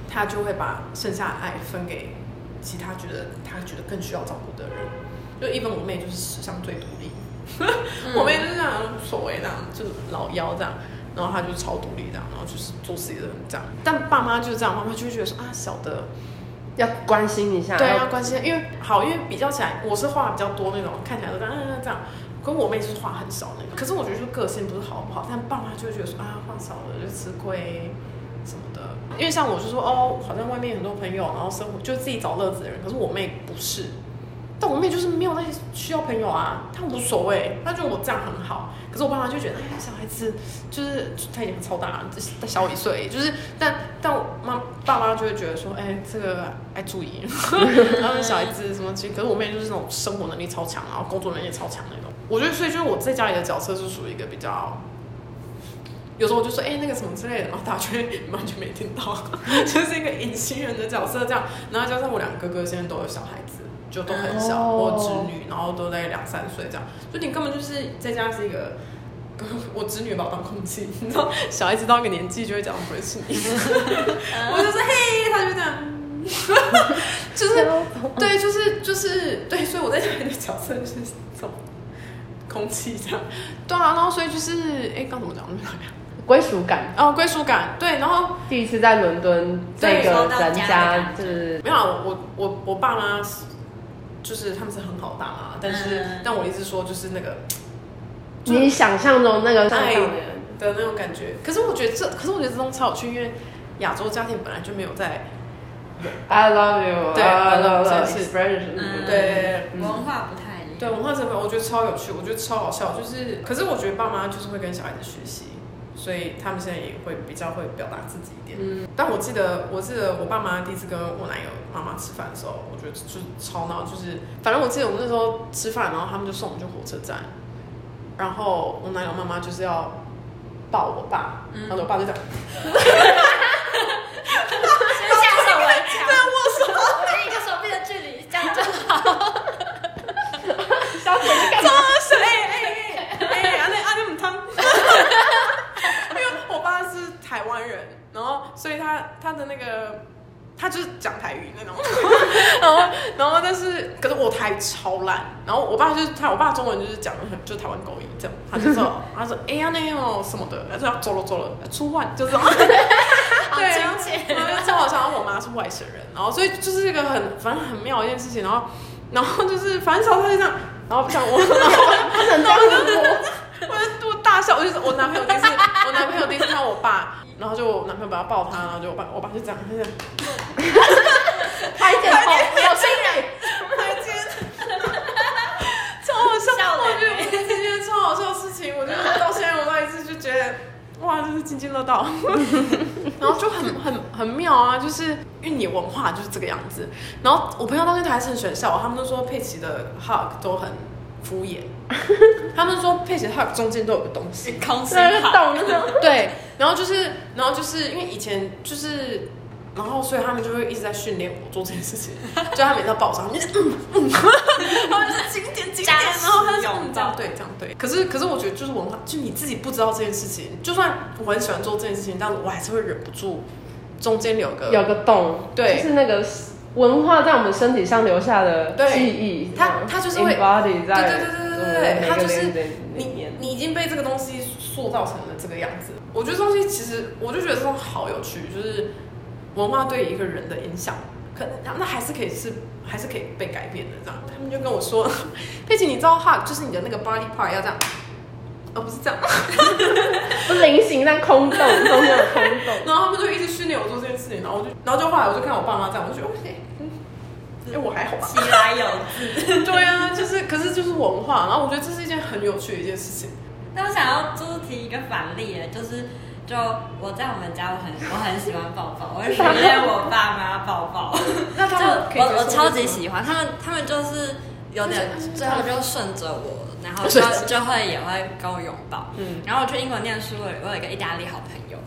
他就会把剩下的爱分给其他觉得他觉得更需要照顾的人。就一般我妹就是史上最独立，我妹就是这样无所谓这样，就老幺这样，然后他就超独立这样，然后就是做自己的人这样。但爸妈就是这样，妈妈就会觉得说啊，小的要关心一下，对，要关心，因为好，因为比较起来，我是话比较多那种，看起来都这样这样。跟我妹就是话很少那个，可是我觉得就个性不是好不好，但爸妈就会觉得说啊，话少了就吃亏什么的。因为像我就说哦，好像外面很多朋友，然后生活就自己找乐子的人，可是我妹不是，但我妹就是没有那些需要朋友啊，她无所谓，她觉得我这样很好。可是我爸妈就觉得哎呀，小孩子就是他已经超大了，再小我一岁，就是但但我妈爸妈就会觉得说，哎，这个爱注意，然后小孩子什么，其实可是我妹就是那种生活能力超强，然后工作能力超强那种。我觉得，所以就是我在家里的角色是属于一个比较，有时候我就说，哎、那个什么之类的，然后大家就完全没听到，就是一个隐形人的角色这样。然后加上我两个哥哥现在都有小孩子，就都很小，我侄女，然后都在两三岁这样，就你根本就是在家是一个，我侄女把我当空气，你知道，小孩子到一个年纪就会讲不会是你，我就是嘿，他就这样，就是对，就是就是对，所以我在家里的角色就是这种。空气这样，对啊，然后所以就是，哎，刚怎么讲归属感。哦，归属感，对，然后第一次在伦敦这个人家就是没有我我我爸妈就是他们是很好的爸妈，但是、嗯、但我一直说就是那个你想象中那个爱的那种感觉，可是我觉得这可是我觉得这种超有趣，因为亚洲家庭本来就没有在 I love you，对，I love you 对，文化不太一样，对文化成分我觉得超有趣，我觉得超好笑，就是可是我觉得爸妈就是会跟小孩子学习。所以他们现在也会比较会表达自己一点。嗯，但我记得，我记得我爸妈第一次跟我男友妈妈吃饭的时候，我觉得就超闹，就是反正我记得我们那时候吃饭，然后他们就送我们去火车站，然后我男友妈妈就是要抱我爸，然后我爸就这样，下手为强，对，握手，我们一个手臂的距离，这样就好。小姐，你干嘛？哎哎哎哎，阿内阿内姆汤。台湾人，然后所以他他的那个他就是讲台语那种，然后然后但是可是我台超烂，然后我爸就是他，我爸中文就是讲的很就是台湾口音这样，他就说 他说哎呀那哦什么的，他说要走了走了出外。就是这种，对啊，正好像我妈是外省人，然后所以就是一个很反正很妙的一件事情，然后然后就是反正他就这样，然后不想我，然后我就我就我大笑，我就是我男朋友第一次我男朋友第一次看我爸。然后就我男朋友把他抱他，然后就我爸我爸就这样，他这样，拍肩头，有心人，拍肩，超好笑，我觉得我这件超好笑的事情，我觉得到现在我那一次就觉得，哇，真是津津乐道，然后就很很很妙啊，就是因为你文化就是这个样子，然后我朋友当时还是很喜欢笑，他们都说佩奇的 hug 都很敷衍。他们说佩奇他中间都有个东西，对，然后就是，然后就是因为以前就是，然后所以他们就会一直在训练我做这件事情，就他每次要抱上，就是嗯嗯，然后就是经典经典，然后他就这样对这样对，可是可是我觉得就是文化，就你自己不知道这件事情，就算我很喜欢做这件事情，但我还是会忍不住中间有个有个洞，对，就是那个。文化在我们身体上留下的记忆，它它就是会对对对对对对，它就是你你已经被这个东西塑造成了这个样子。我觉得这东西其实，我就觉得这种好有趣，就是文化对一个人的影响，可能那还是可以是还是可以被改变的这样。他们就跟我说，佩奇，你知道 hug 就是你的那个 body part 要这样。而、哦、不是这样，不是菱形，但空洞，中间有空洞。然后他们就一直训练我做这件事情，然后我就，然后就后来我就看我爸妈这样，我就觉得 OK，因为我还好吧。其来有自。对啊，就是，可是就是文化，然后我觉得这是一件很有趣的一件事情。那我想要就是提一个反例，就是就我在我们家，我很我很喜欢抱抱，我会训练我爸妈抱抱。那他们就我我超级喜欢他们，他们就是有点 最后就顺着我。然后 就就会也会跟我拥抱，嗯，然后我去英国念书，我有一个意大利好朋友，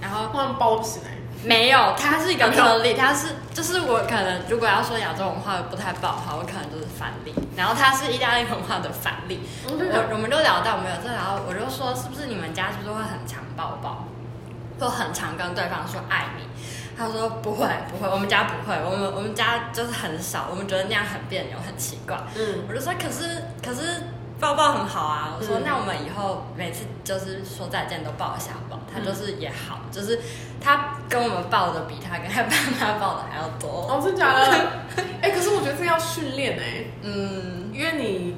然后他们抱起来，没有，他是一个 特例，他是就是我可能如果要说亚洲文化不太抱的话，我可能就是反例，然后他是意大利文化的反例，我我们就聊到我们有这聊，我就说是不是你们家是不是会很常抱抱，会很常跟对方说爱你？他说不会不会，我们家不会，我们我们家就是很少，我们觉得那样很别扭，很奇怪，嗯，我就说可是可是。抱抱很好啊，我说、嗯、那我们以后每次就是说再见都抱一下抱，他就是也好，嗯、就是他跟我们抱的比他跟他爸妈抱的还要多。哦，真的假的？哎、欸，可是我觉得这要训练哎，嗯，因为你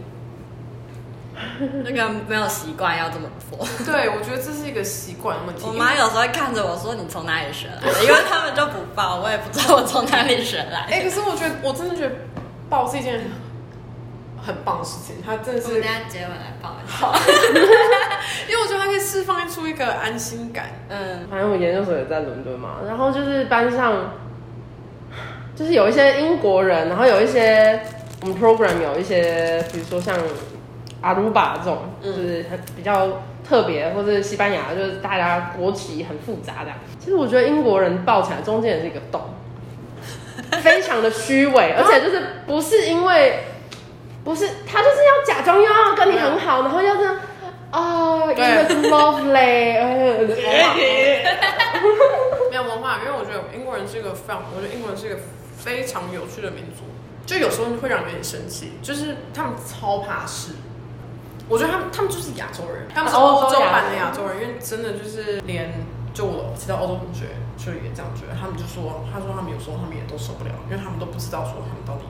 那个没有习惯要这么做。对，我觉得这是一个习惯问题。我妈有时候会看着我说：“你从哪里学来的？” 因为他们就不抱，我也不知道我从哪里学来。哎、欸，可是我觉得我真的觉得抱是一件。很棒的事情，他真的是。我们等下接吻来抱一下。因为我觉得它可以释放出一个安心感。嗯，反正我研究所也在伦敦嘛，然后就是班上，就是有一些英国人，然后有一些我们 program 有一些，比如说像阿鲁巴这种，就是很比较特别，或者是西班牙，就是大家国旗很复杂的。其实我觉得英国人抱起来中间也是一个洞，非常的虚伪，而且就是不是因为。不是，他就是要假装又要跟你很好，然后要这样啊，you look lovely，没有文化，因为我觉得英国人是一个非常，我觉得英国人是一个非常有趣的民族，就有时候会让人有点生气，就是他们超怕事，我觉得他们他们就是亚洲人，他们是欧洲版的亚洲人，因为真的就是连就我其他欧洲同学就也这样觉得，他们就说，他说他们有时候他们也都受不了，因为他们都不知道说他们到底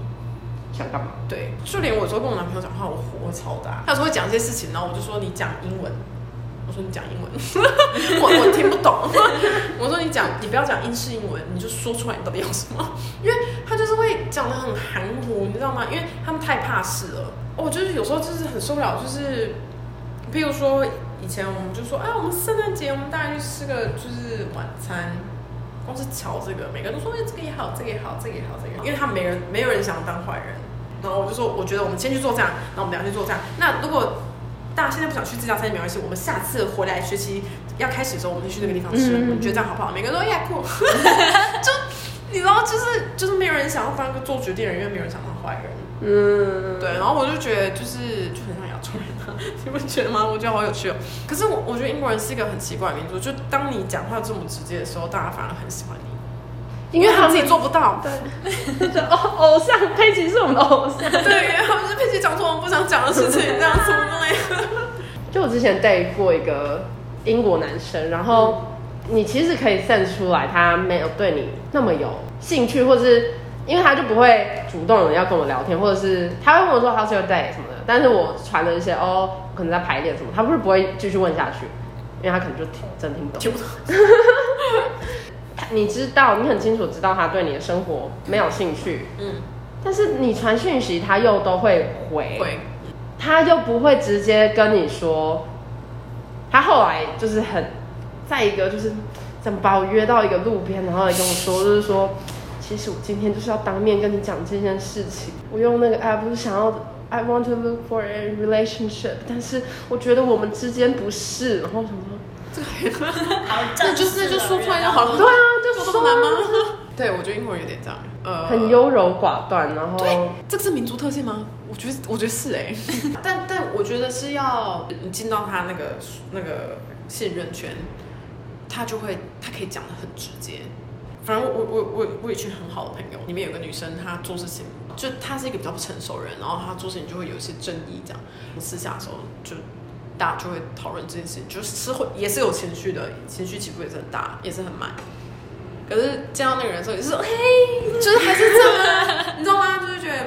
想干嘛。对，就连我有时候跟我男朋友讲话，我火超大，他有时候会讲一些事情，然后我就说你讲英文。我说你讲英文，我我听不懂。我说你讲，你不要讲英式英文，你就说出来你到底要什么？因为他就是会讲的很含糊，你知道吗？因为他们太怕事了。我就是有时候就是很受不了，就是，比如说以前我们就说，啊，我们圣诞节我们大家去吃个就是晚餐，光是瞧这个，每个人都说，哎，这个也好，这个也好，这个也好，这个，因为他没人没有人想当坏人。然后我就说，我觉得我们先去做这样，然后我们俩去做这样。那如果大家现在不想去这家餐厅没关系，我们下次回来学习要开始的时候，我们就去那个地方吃。你、嗯、觉得这样好不好？每个人都呀酷，就你知道，就是就是没有人想要当一个做决定的人，因为没有人想当坏人。嗯，对。然后我就觉得就是就很像亚洲人啊，你不觉得吗？我觉得好有趣哦。可是我我觉得英国人是一个很奇怪的民族，就当你讲话这么直接的时候，大家反而很喜欢你。因为他们自己做不到，对，就偶偶像佩奇是我们的偶像，对，因为他们是佩奇讲出我们不想讲的事情，这样子对。就我之前 date 过一个英国男生，然后你其实可以 sense 出来，他没有对你那么有兴趣，或者是因为他就不会主动的要跟我聊天，或者是他会跟我说 How's your day 什么的，但是我传了一些哦，可能在排练什么，他不是不会继续问下去，因为他可能就听真听懂。听不懂 你知道，你很清楚知道他对你的生活没有兴趣，嗯，但是你传讯息，他又都会回，会，他又不会直接跟你说，他后来就是很，再一个就是怎么把我约到一个路边，然后来跟我说，就是说，其实我今天就是要当面跟你讲这件事情，我用那个 app 不是想要，I want to look for a relationship，但是我觉得我们之间不是，然后什么。这个 好，那就是就说出来就好了。对啊，对，我觉得英国人有点这样，呃，很优柔寡断，然后对，这个是民族特性吗？我觉得，我觉得是哎、欸，但但我觉得是要你进到他那个那个信任圈，他就会他可以讲的很直接。反正我我我我有一群很好的朋友，里面有个女生，她做事情就她是一个比较不成熟的人，然后她做事情就会有一些争议，这样私下的时候就。大家就会讨论这件事情，就是会也是有情绪的，情绪起伏也是很大，也是很满。可是见到那个人的时候，也是说，嘿，就是还是这样，你知道吗？就是觉得，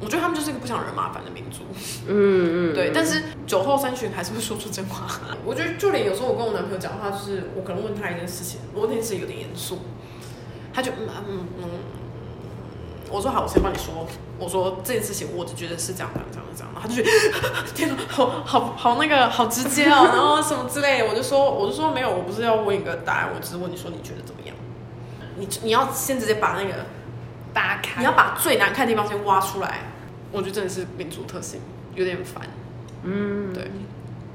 我觉得他们就是一个不想惹麻烦的民族。嗯嗯，对。但是酒后三巡还是会说出真话。我觉得就连有时候我跟我男朋友讲话，就是我可能问他一件事情，我问题是有点严肃，他就嗯嗯嗯。我说好，我先帮你说。我说这件事情，我只觉得是这样，这样，这样，这样。然后他就觉得 天哪，好好好那个好直接哦，然后什么之类的。我就说，我就说没有，我不是要问一个答案，我只是问你说你觉得怎么样。你你要先直接把那个扒开，你要把最难看的地方先挖出来。我觉得真的是民族特性，有点烦。嗯，对。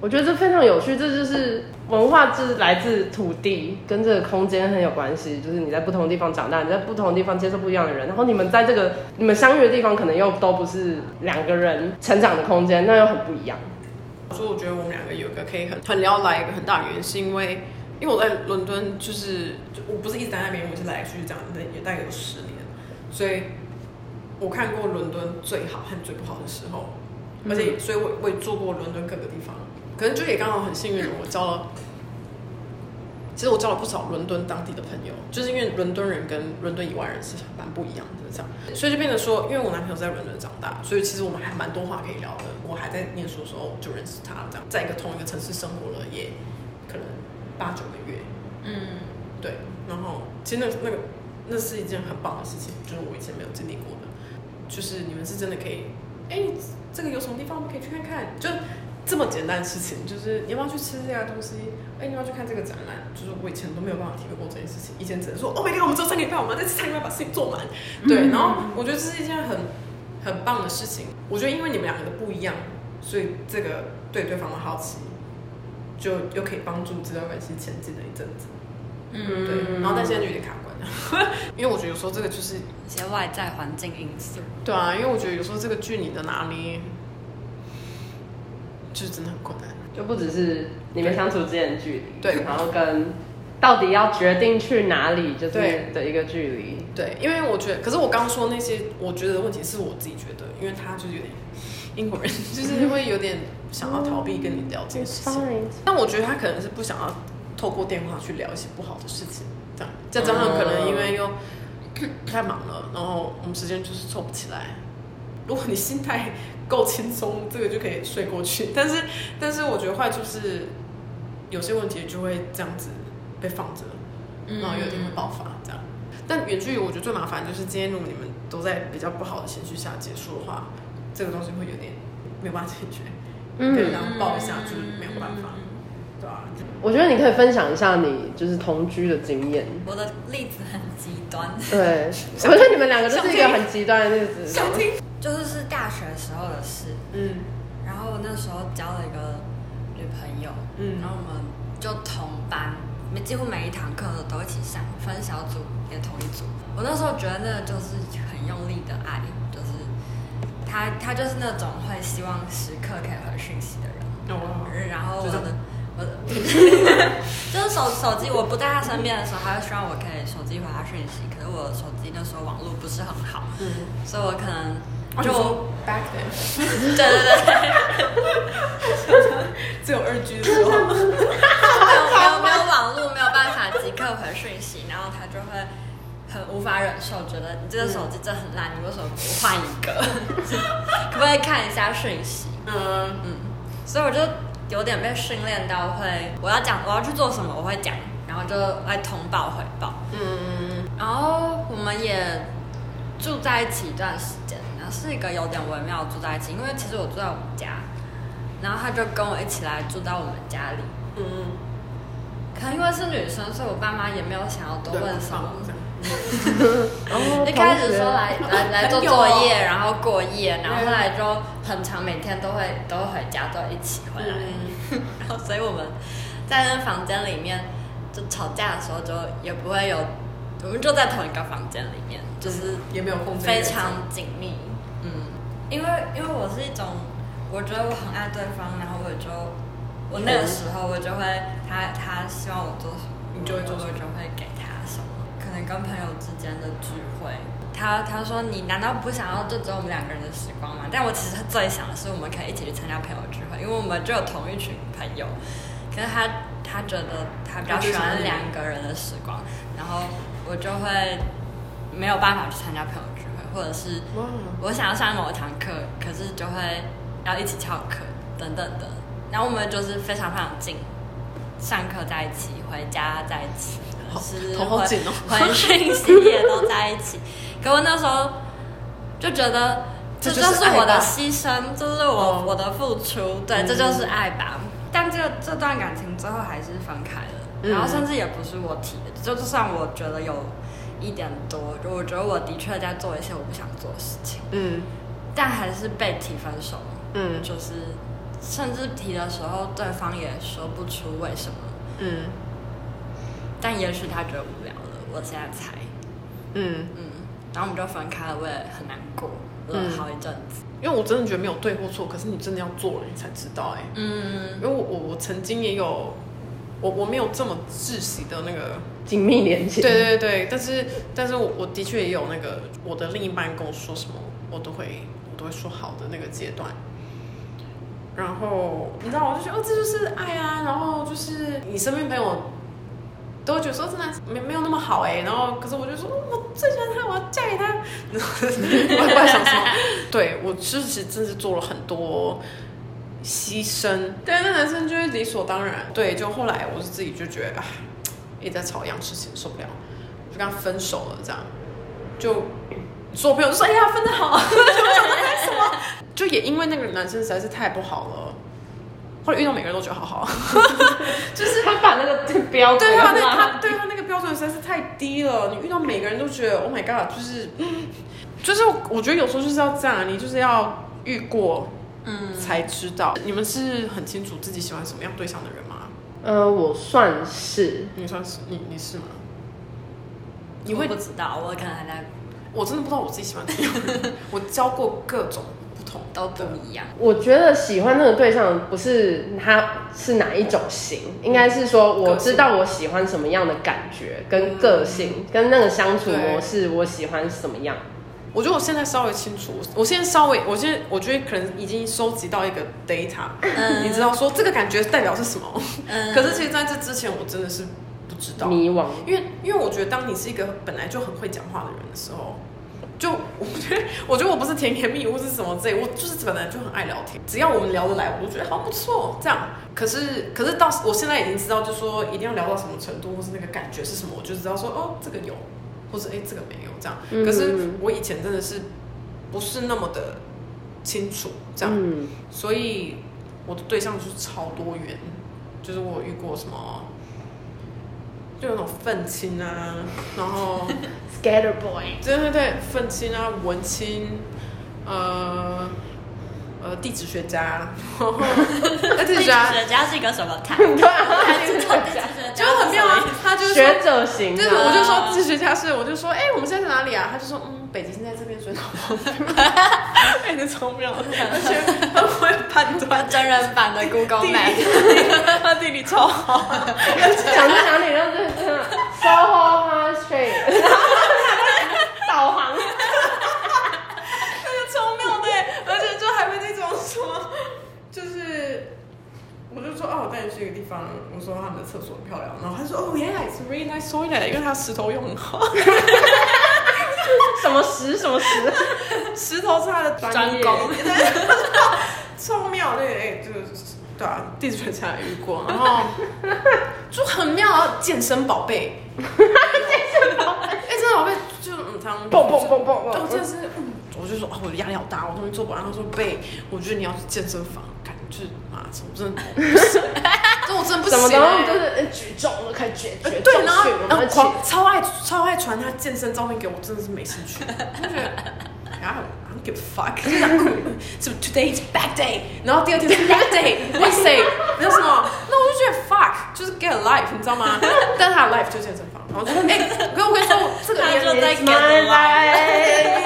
我觉得这非常有趣，这就是文化，就是来自土地，跟这个空间很有关系。就是你在不同的地方长大，你在不同的地方接受不一样的人，然后你们在这个你们相遇的地方，可能又都不是两个人成长的空间，那又很不一样。所以我觉得我们两个有一个可以很很聊来一个很大的原因，是因为因为我在伦敦，就是就我不是一直在那边，我是来来去去这样，也大概有十年，所以我看过伦敦最好和最不好的时候，而且所以我我也住过伦敦各个地方。可能就也刚好很幸运，我交了，其实我交了不少伦敦当地的朋友，就是因为伦敦人跟伦敦以外人是蛮不一样的这样，所以就变得说，因为我男朋友在伦敦长大，所以其实我们还蛮多话可以聊的。我还在念书的时候就认识他，这样在一个同一个城市生活了也可能八九个月，嗯，对。然后其实那那个那是一件很棒的事情，就是我以前没有经历过的，就是你们是真的可以，哎，这个有什么地方我们可以去看看，就。这么简单的事情，就是你要不要去吃这家东西？哎，你要不要去看这个展览？就是我以前都没有办法体会过这件事情，以前只能说，哦，没看我们只有三个礼拜，我们在这三个礼拜把事情做完。对，然后我觉得这是一件很很棒的事情。我觉得因为你们两个的不一样，所以这个对对方的好奇，就又可以帮助这段关系前进了一阵子。嗯，对。然后但现在就有点卡关了，因为我觉得有时候这个就是一些外在环境因素。对啊，因为我觉得有时候这个距离的拿捏。就是真的很困难，就不只是你们相处之间的距离，对，然后跟到底要决定去哪里，就是的一个距离，对，因为我觉得，可是我刚说那些，我觉得的问题是我自己觉得，因为他就是有点英国人就是会有点想要逃避跟你聊这件事情。但我觉得他可能是不想要透过电话去聊一些不好的事情，这样。再加上可能因为又太忙了，然后我们时间就是凑不起来。如果你心态够轻松，这个就可以睡过去。但是，但是我觉得坏处是有些问题就会这样子被放着，然后有一天会爆发这样。但远距离我觉得最麻烦就是今天如果你们都在比较不好的情绪下结束的话，这个东西会有点没有办法解决。嗯，对，然后抱一下就是没有办法，对啊？我觉得你可以分享一下你就是同居的经验。我的例子很极端。对，我觉得你们两个就是一个很极端的例子。想听。就是是大学时候的事，嗯，然后我那时候交了一个女朋友，嗯，然后我们就同班，每几乎每一堂课都一起上，分小组也同一组。我那时候觉得那个就是很用力的爱，就是他他就是那种会希望时刻可以回讯息的人，哦，然后我的我的，就是手手机我不在他身边的时候，他就希望我可以手机回他讯息，可是我手机那时候网络不是很好，嗯，所以我可能。就 back then，对 对对，只 有二 G 的时候，没有没有没有网络，没有办法即刻回讯息，然后他就会很无法忍受，觉得你这个手机真的很烂，你为什么不换一个？可不可以看一下讯息？嗯嗯，所以我就有点被训练到会，我要讲我要去做什么，我会讲，然后就来通报回报。嗯，然后我们也住在一起一段时间。然后是一个有点微妙住在一起，因为其实我住在我们家，然后他就跟我一起来住到我们家里。嗯嗯。可能因为是女生，所以我爸妈也没有想要多问什么。一开始说来来来做作 业，然后过夜，然后后来就很长每天都会都会回家，都一起回来。然后 所以我们在那房间里面就吵架的时候，就也不会有，我们就在同一个房间里面，就是也没有非常紧密。嗯。因为因为我是一种，我觉得我很爱对方，然后我就我那个时候我就会他他希望我做什么，你就会做，我就会给跟朋友之间的聚会，他他说你难道不想要就只有我们两个人的时光吗？但我其实最想的是我们可以一起去参加朋友聚会，因为我们就有同一群朋友。可是他他觉得他比较喜欢两个人的时光，然后我就会没有办法去参加朋友聚会。或者是我想要上某一堂课，可是就会要一起翘课等等的，然后我们就是非常非常近，上课在一起，回家在一起，是回回讯息也都在一起。可我那时候就觉得这就是我的牺牲，这是我我的付出，对，这就是爱吧。但这这段感情最后还是分开了，然后甚至也不是我提的，就就算我觉得有。一点多，就我觉得我的确在做一些我不想做的事情，嗯，但还是被提分手，嗯，就是甚至提的时候，对方也说不出为什么，嗯，但也许他觉得无聊了，我现在猜，嗯嗯，然后我们就分开了，我也很难过了好一阵子，嗯，因为我真的觉得没有对或错，可是你真的要做了，你才知道，欸，哎，嗯，因为我我曾经也有，我我没有这么窒息的那个。紧密连接。对对对，但是但是我我的确也有那个我的另一半跟我说什么，我都会我都会说好的那个阶段。然后你知道，我就觉得哦，这就是爱啊。然后就是你身边朋友都会觉得说真的没没有那么好哎。然后可是我就说我最喜欢他，我要嫁给他。我也想说，对我其实真是做了很多牺牲。对，那男生就是理所当然。对，就后来我是自己就觉得啊。也在吵一样事情，受不了，就跟他分手了。这样，就所有朋友就说：“哎呀，分得好，什么？”就也因为那个男生实在是太不好了，后来遇到每个人都觉得好好，就是他把那个这个标准，对他那他对他那个标准实在是太低了。你遇到每个人都觉得 “Oh my God”，就是就是我觉得有时候就是要这样，你就是要遇过，嗯，才知道。你们是很清楚自己喜欢什么样对象的人吗？呃，我算是，你算是，你你是吗？你会不知道，我可能还在，我真的不知道我自己喜欢怎样。我交过各种不同，都不一样。我觉得喜欢那个对象不是他是哪一种型，应该是说我知道我喜欢什么样的感觉跟个性，跟那个相处模式，我喜欢什么样。我觉得我现在稍微清楚，我现在稍微，我现在我觉得可能已经收集到一个 data，、嗯、你知道说这个感觉代表是什么？嗯、可是其实在这之前，我真的是不知道。迷惘，因为因为我觉得当你是一个本来就很会讲话的人的时候，就我觉得我觉得我不是甜言蜜语是什么之类，我就是本来就很爱聊天，只要我们聊得来，我都觉得好不错。这样，可是可是到我现在已经知道，就说一定要聊到什么程度，或是那个感觉是什么，我就知道说哦，这个有。或者哎，这个没有这样，可是我以前真的是不是那么的清楚这样，嗯、所以我的对象就是超多元，就是我遇过什么，就有那种愤青啊，然后 scatter Boy，对对对，愤青啊，文青，呃。呃，地质学家，地质学家是一个什么态？对啊，地质学家就很妙啊。他就是学者型，就是我就说地质学家是，我就说，哎，我们现在在哪里啊？他就说，嗯，北极星在这边，所以哎，你超妙，而且他会判断，真人版的 Google Map，他地理超好，讲在哪里都是真的，SOHO High Street，导航。说就是，我就说哦，我带你去一个地方。我说他们的厕所很漂亮，然后他说哦，yeah，it's really nice toilet，因为他石头用很好。什么石？什么石？石头是他的专攻。超妙，对，哎，就是对啊，地质学家也遇过，然后就很妙，健身宝贝。健身宝贝，哎，健身宝贝就嗯，他们蹦蹦蹦蹦蹦，真的是嗯。我就说啊，我的压力好大，我终于做不完。他说贝，我觉得你要去健身房，感觉我真的不行，这我真的不行。什么东西就是举重，开始举举对，然后然后狂超爱超爱传他健身照片给我，真的是没兴趣。就觉得啊，I don't give a fuck，就这样酷。什么 Today is back day，然后第二天是 back day，Wednesday，然后什么？那我就觉得 fuck，就是 get a life，你知道吗？但是他的 life 就健身房。然后就说哎，我跟我跟你说，这个年龄在 get a life。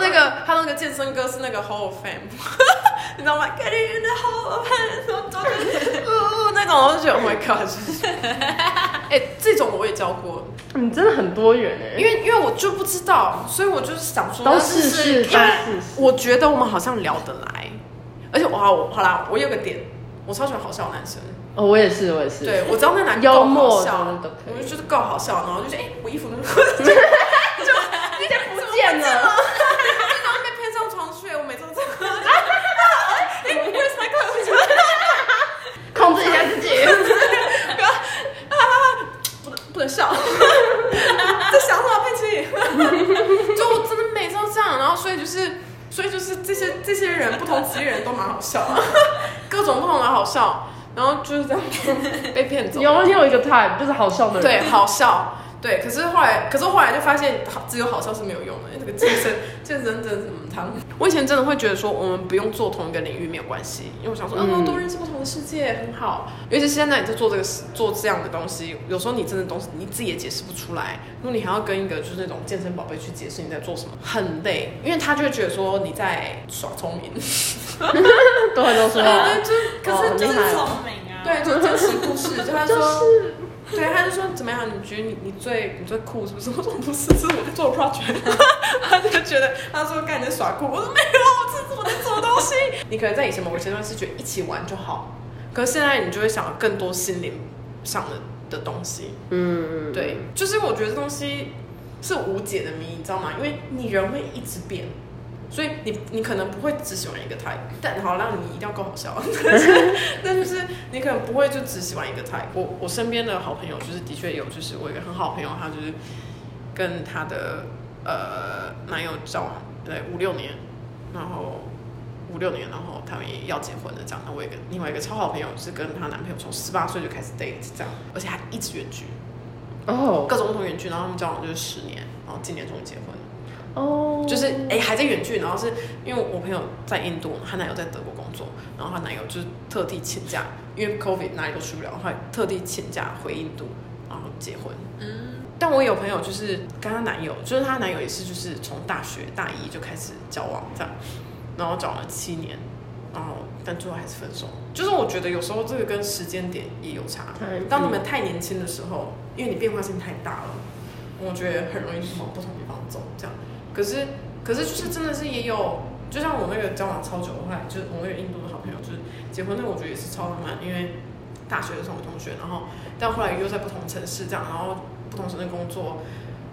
那个他那个健身歌是那个 Hall of Fame，你知道吗？Get in the Hall of Fame，然后就是那种，我就觉得 Oh my God，哎，这种我也教过。你真的很多元哎，因为因为我就不知道，所以我就是想说，都试试看。我觉得我们好像聊得来，而且哇，我好啦，我有个点，我超喜欢好笑的男生。哦，我也是，我也是。对，我知道那男幽默笑，我就觉得够好笑，然后就觉得哎，我衣服 就就一点不见了。然後被噴上床去。我每次都這樣控制一下自己，不要啊！不能不能笑，在想什么？佩奇，就我真的每次都这样，然后所以就是，所以就是这些这些人不同职业人都蛮好笑，各种不同的好笑，然后就是这样被骗走。有，你有一个 type 就是好笑的人，对，好笑。对，可是后来，可是后来就发现，好，只有好笑是没有用的。这个健身，健身真的是很汤。我以前真的会觉得说，我们不用做同一个领域没有关系，因为我想说，嗯，多认识不同的世界很好。尤其是现在你在做这个事，做这样的东西，有时候你真的东西你自己也解释不出来。如果你还要跟一个就是那种健身宝贝去解释你在做什么，很累，因为他就会觉得说你在耍聪明。都很多说，对，就可是就是聪明啊，对，就真实故事，就他说。对，他就说怎么样？你觉得你你最你最酷是不是？我说不是，是我在做 project。他就觉得他说干你在耍酷，我说没有，我这是我在做东西。你可能在以前某个阶段是觉得一起玩就好，可是现在你就会想要更多心灵上的的东西。嗯，对，就是我觉得这东西是无解的谜，你知道吗？因为你人会一直变。所以你你可能不会只喜欢一个 type，但好让你一定要够好笑。但是，但就是你可能不会就只喜欢一个 type。我我身边的好朋友就是的确有，就是我一个很好朋友，他就是跟他的呃男友交往对五六年，然后五六年，然后他们也要结婚的这样。那我一个另外一个超好朋友是跟她男朋友从十八岁就开始 date 这样，而且还一直远距哦，各种不同远距，然后他们交往就是十年，然后今年终于结婚。哦，oh. 就是哎、欸，还在远距，然后是因为我朋友在印度，她男友在德国工作，然后她男友就是特地请假，因为 COVID 哪里都去不了，她特地请假回印度，然后结婚。嗯，但我有朋友就是跟她男友，就是她男友也是就是从大学大一就开始交往这样，然后交往了七年，然后但最后还是分手。就是我觉得有时候这个跟时间点也有差，当你们太年轻的时候，因为你变化性太大了，我觉得很容易往不同地方走这样。可是可是就是真的是也有，就像我那个交往超久的话，就是我那个印度的好朋友，就是结婚那个我觉得也是超浪漫，因为大学的时候同学，然后但后来又在不同城市这样，然后不同城市工作。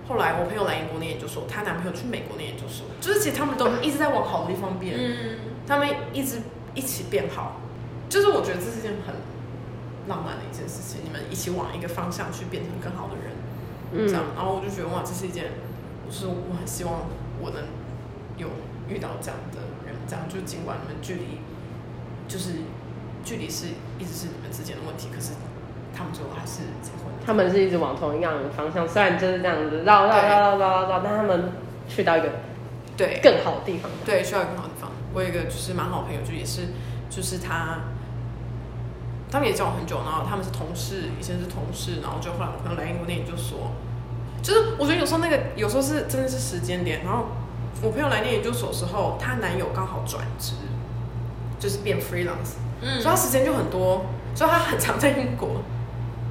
后来我朋友来英国念研究所，她男朋友去美国念研究所，就是其实他们都一直在往好的地方变，嗯，他们一直一起变好，就是我觉得这是件很浪漫的一件事情，你们一起往一个方向去变成更好的人，嗯，这样，然后我就觉得哇，这是一件，就是我很希望我能有遇到这样的人，这样就尽管你们距离，就是距离是一直是你们之间的问题，可是他们最后还是结婚。他们是一直往同一样的方向，虽然就是这样子绕绕绕绕绕绕绕，但他们去到一个对更好的地方，对，去到更好的地方。我有一个就是蛮好朋友，就也是就是他，他们也交往很久，然后他们是同事，以前是同事，然后就后来我朋友来英国念研究所，就是我觉得有时候那个有时候是真的是时间点，然后我朋友来念研究所的时候，她男友刚好转职，就是变 freelance，嗯，所以他时间就很多，所以他很常在英国。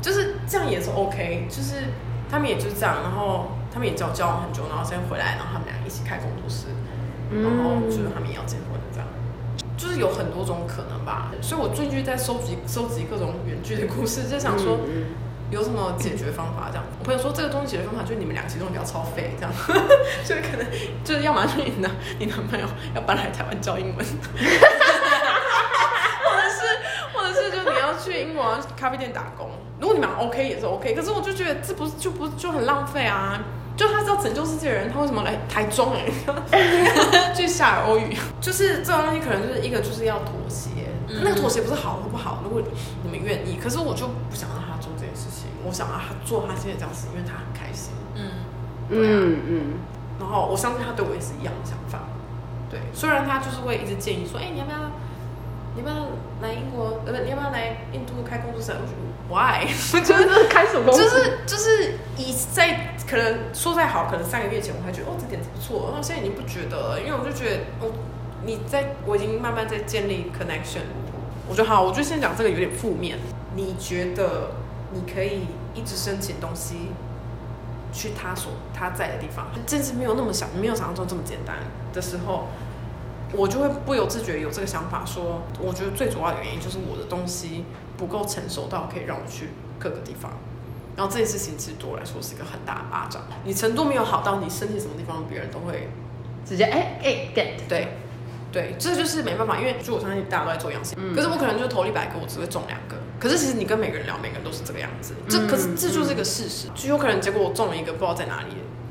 就是这样也是 OK，就是他们也就是这样，然后他们也交交往很久，然后先回来，然后他们俩一起开工作室，然后就是他们也要结婚这样，就是有很多种可能吧。所以我最近在收集收集各种远距的故事，就想说有什么解决方法这样。我朋友说这个东西解决方法就是你们俩其中比较超费这样，所 以可能就是要么是你男你男朋友要搬来台湾教英文。或者是或者是就你要去英国咖啡店打工，如果你们 OK 也是 OK，可是我就觉得这不是就不就很浪费啊！就他是要拯救世界的人，他为什么来台中哎、欸？去下尔欧语，就是这种东西可能就是一个就是要妥协，嗯、那个妥协不是好或不好，如果你们愿意，可是我就不想让他我想啊他做他现在这样子，因为他很开心。嗯，对啊、嗯嗯。然后我相信他对我也是一样的想法，对，虽然他就是会一直建议说，哎、欸，你要不要？你要不要来英国？呃，不，你要不要来印度开工作室？Why？我觉得开什么？就是就是以在可能说再好，可能三个月前我还觉得哦这点子不错，然后现在已经不觉得了，因为我就觉得哦你在我已经慢慢在建立 connection。我觉得好，我就先讲这个有点负面。你觉得你可以一直申请东西去他所他在的地方，甚至没有那么想，没有想象中这么简单的时候。我就会不由自觉有这个想法，说我觉得最主要的原因就是我的东西不够成熟到可以让我去各个地方，然后这件事情其实对我来说是一个很大的巴掌。你程度没有好到你申请什么地方，别人都会直接哎哎 get 对对，这就是没办法，因为就我相信大家都在做样型，嗯、可是我可能就投一百个，我只会中两个。可是其实你跟每个人聊，每个人都是这个样子，这可是这就是一个事实，就有可能结果我中了一个不知道在哪里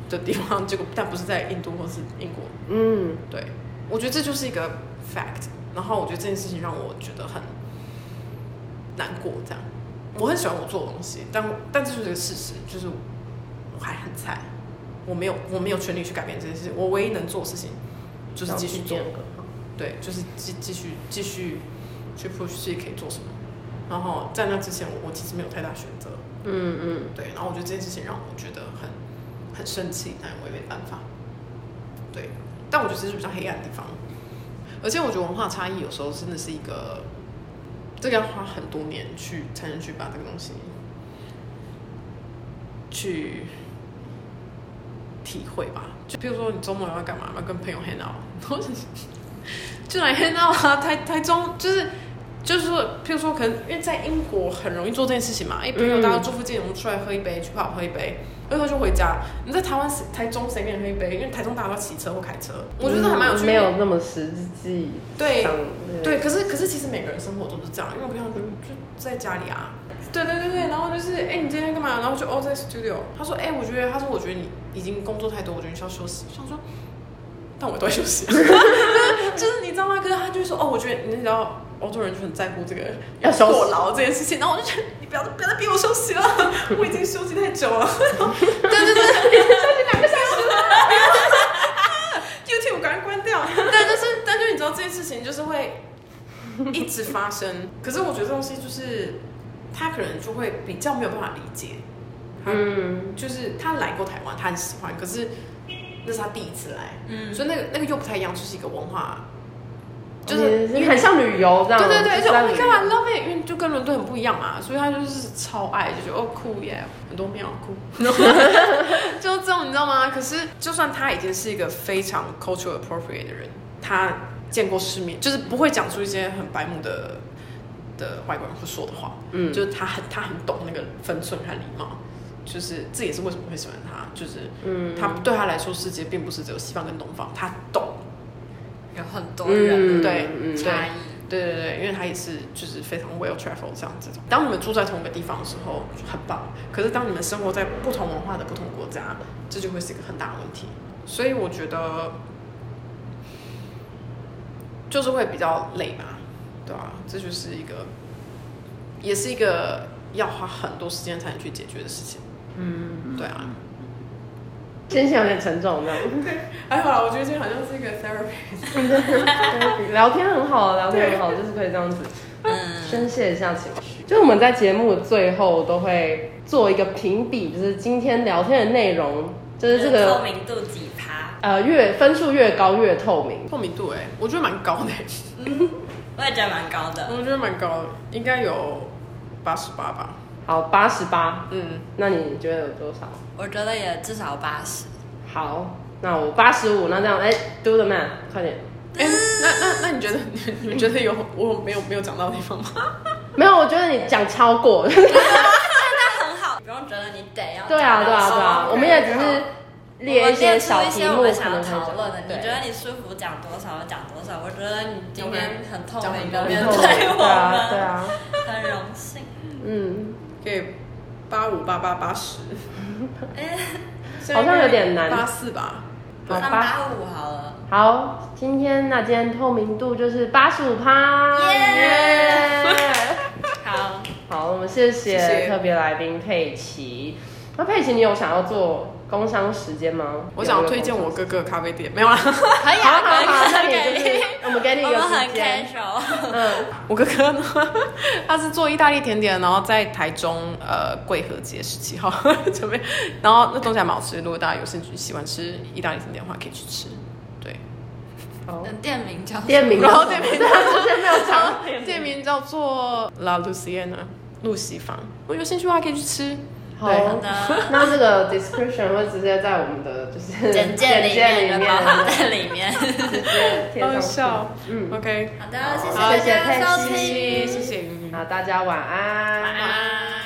的地方，结果但不是在印度或是英国，嗯，对。我觉得这就是一个 fact，然后我觉得这件事情让我觉得很难过。这样，我很喜欢我做的东西，但但这就是一个事实，就是我还很菜，我没有我没有权利去改变这件事情。我唯一能做的事情就是继续做，对，就是继继续继续去 push 自己可以做什么。然后在那之前我，我其实没有太大选择。嗯嗯，对。然后我觉得这件事情让我觉得很很生气，但我也没办法。对。但我觉得这是比较黑暗的地方，而且我觉得文化差异有时候真的是一个，这个要花很多年去才能去把这个东西去体会吧。就比如说你周末要干嘛？要跟朋友 hang out，就来 hang out 啊！台台中就是就是说，譬如说可能因为在英国很容易做这件事情嘛。哎，朋友大家住附近，我们出来喝一杯，去泡喝一杯。然后就回家。你在台湾、台中谁跟你喝一杯？因为台中大家都骑车或开车，我觉得还蛮有趣的。没有那么实际。对对，可是可是其实每个人生活都是这样，因为我平常就就在家里啊。对对对对，然后就是哎，你今天干嘛？然后就哦在 studio。他说哎，我觉得他说我觉得你已经工作太多，我觉得你需要休息。想说，但我都在休息。就是你知道吗？可是他就说哦，我觉得你知道。欧洲人就很在乎这个要坐牢这件事情，然后我就觉得你不要不要再逼我休息了，我已经休息太久了。对对对，休息两个小时了，YouTube 赶快关掉。但，但是但是你知道这件事情就是会一直发生，可是我觉得这东西就是他可能就会比较没有办法理解。嗯，就是他来过台湾，他很喜欢，可是那是他第一次来，嗯，所以那个那个又不太一样，就是一个文化。就是很像旅游这样。对对对，就 Oh my 旅游 God，I love it，因为就跟伦敦很不一样嘛，所以他就是超爱，就觉得哦酷耶，很多庙酷，就这种你知道吗？可是就算他已经是一个非常 cultural appropriate 的人，他见过世面，就是不会讲出一些很白目的的外国人会说的话，嗯，就是他很他很懂那个分寸和礼貌。就是这也是为什么会喜欢他，就是嗯，他对他来说世界并不是只有西方跟东方，他懂，有很多人、嗯、对差异，对对对，因为他也是就是非常 well traveled 这样这种。当你们住在同一个地方的时候很棒，可是当你们生活在不同文化的不同国家，这就会是一个很大的问题。所以我觉得就是会比较累吧，对吧、啊？这就是一个，也是一个要花很多时间才能去解决的事情。嗯，对啊，心情有点沉重，这样。还好啦，我觉得今天好像是一个 therapy，聊天很好，聊天很好，就是可以这样子，宣泄一下情绪。就是我们在节目最后都会做一个评比，就是今天聊天的内容，就是这个透明度几趴？呃，越分数越高越透明，透明度哎，我觉得蛮高的，嗯，我也觉得蛮高的，我觉得蛮高的，应该有八十八吧。好，八十八。嗯，那你觉得有多少？我觉得也至少八十。好，那我八十五。那这样，哎、欸、，do the math，快点。哎、欸，那那那你觉得你 你们觉得有我没有没有讲到的地方吗？没有，我觉得你讲超过。那很好，不用觉得你得要。对啊，对啊，对啊。我们也只是列一些小题目，可能讨论的。你觉得你舒服讲多少就讲多少。我觉得你今天很透明的面对我们，对啊，很荣幸。嗯。可以八五八八八十，哎，好像有点难。八四吧，八八五好了。好，今天那今天透明度就是八十五趴。耶！好，好，我们谢谢特别来宾佩奇。那佩奇，你有想要做工商时间吗？我想推荐我哥哥咖啡店，没有啊？可以啊，可以，那你就是 我们给你一个时间。嗯，我哥哥呢，他是做意大利甜点，然后在台中呃贵和街十七号。准备，然后那东西还蛮好吃，如果大家有兴趣喜欢吃意大利甜点的话，可以去吃。对，哦，店名叫店名，然后店名之前没有讲，店名叫做 La Luciana 露西坊，如果有兴趣的话可以去吃。好。的，那这个 description 会直接在我们的就是简介里面，包含在里面，直接贴上去。嗯，OK，好的，谢谢大家收听，谢谢，好，大家晚安，晚安。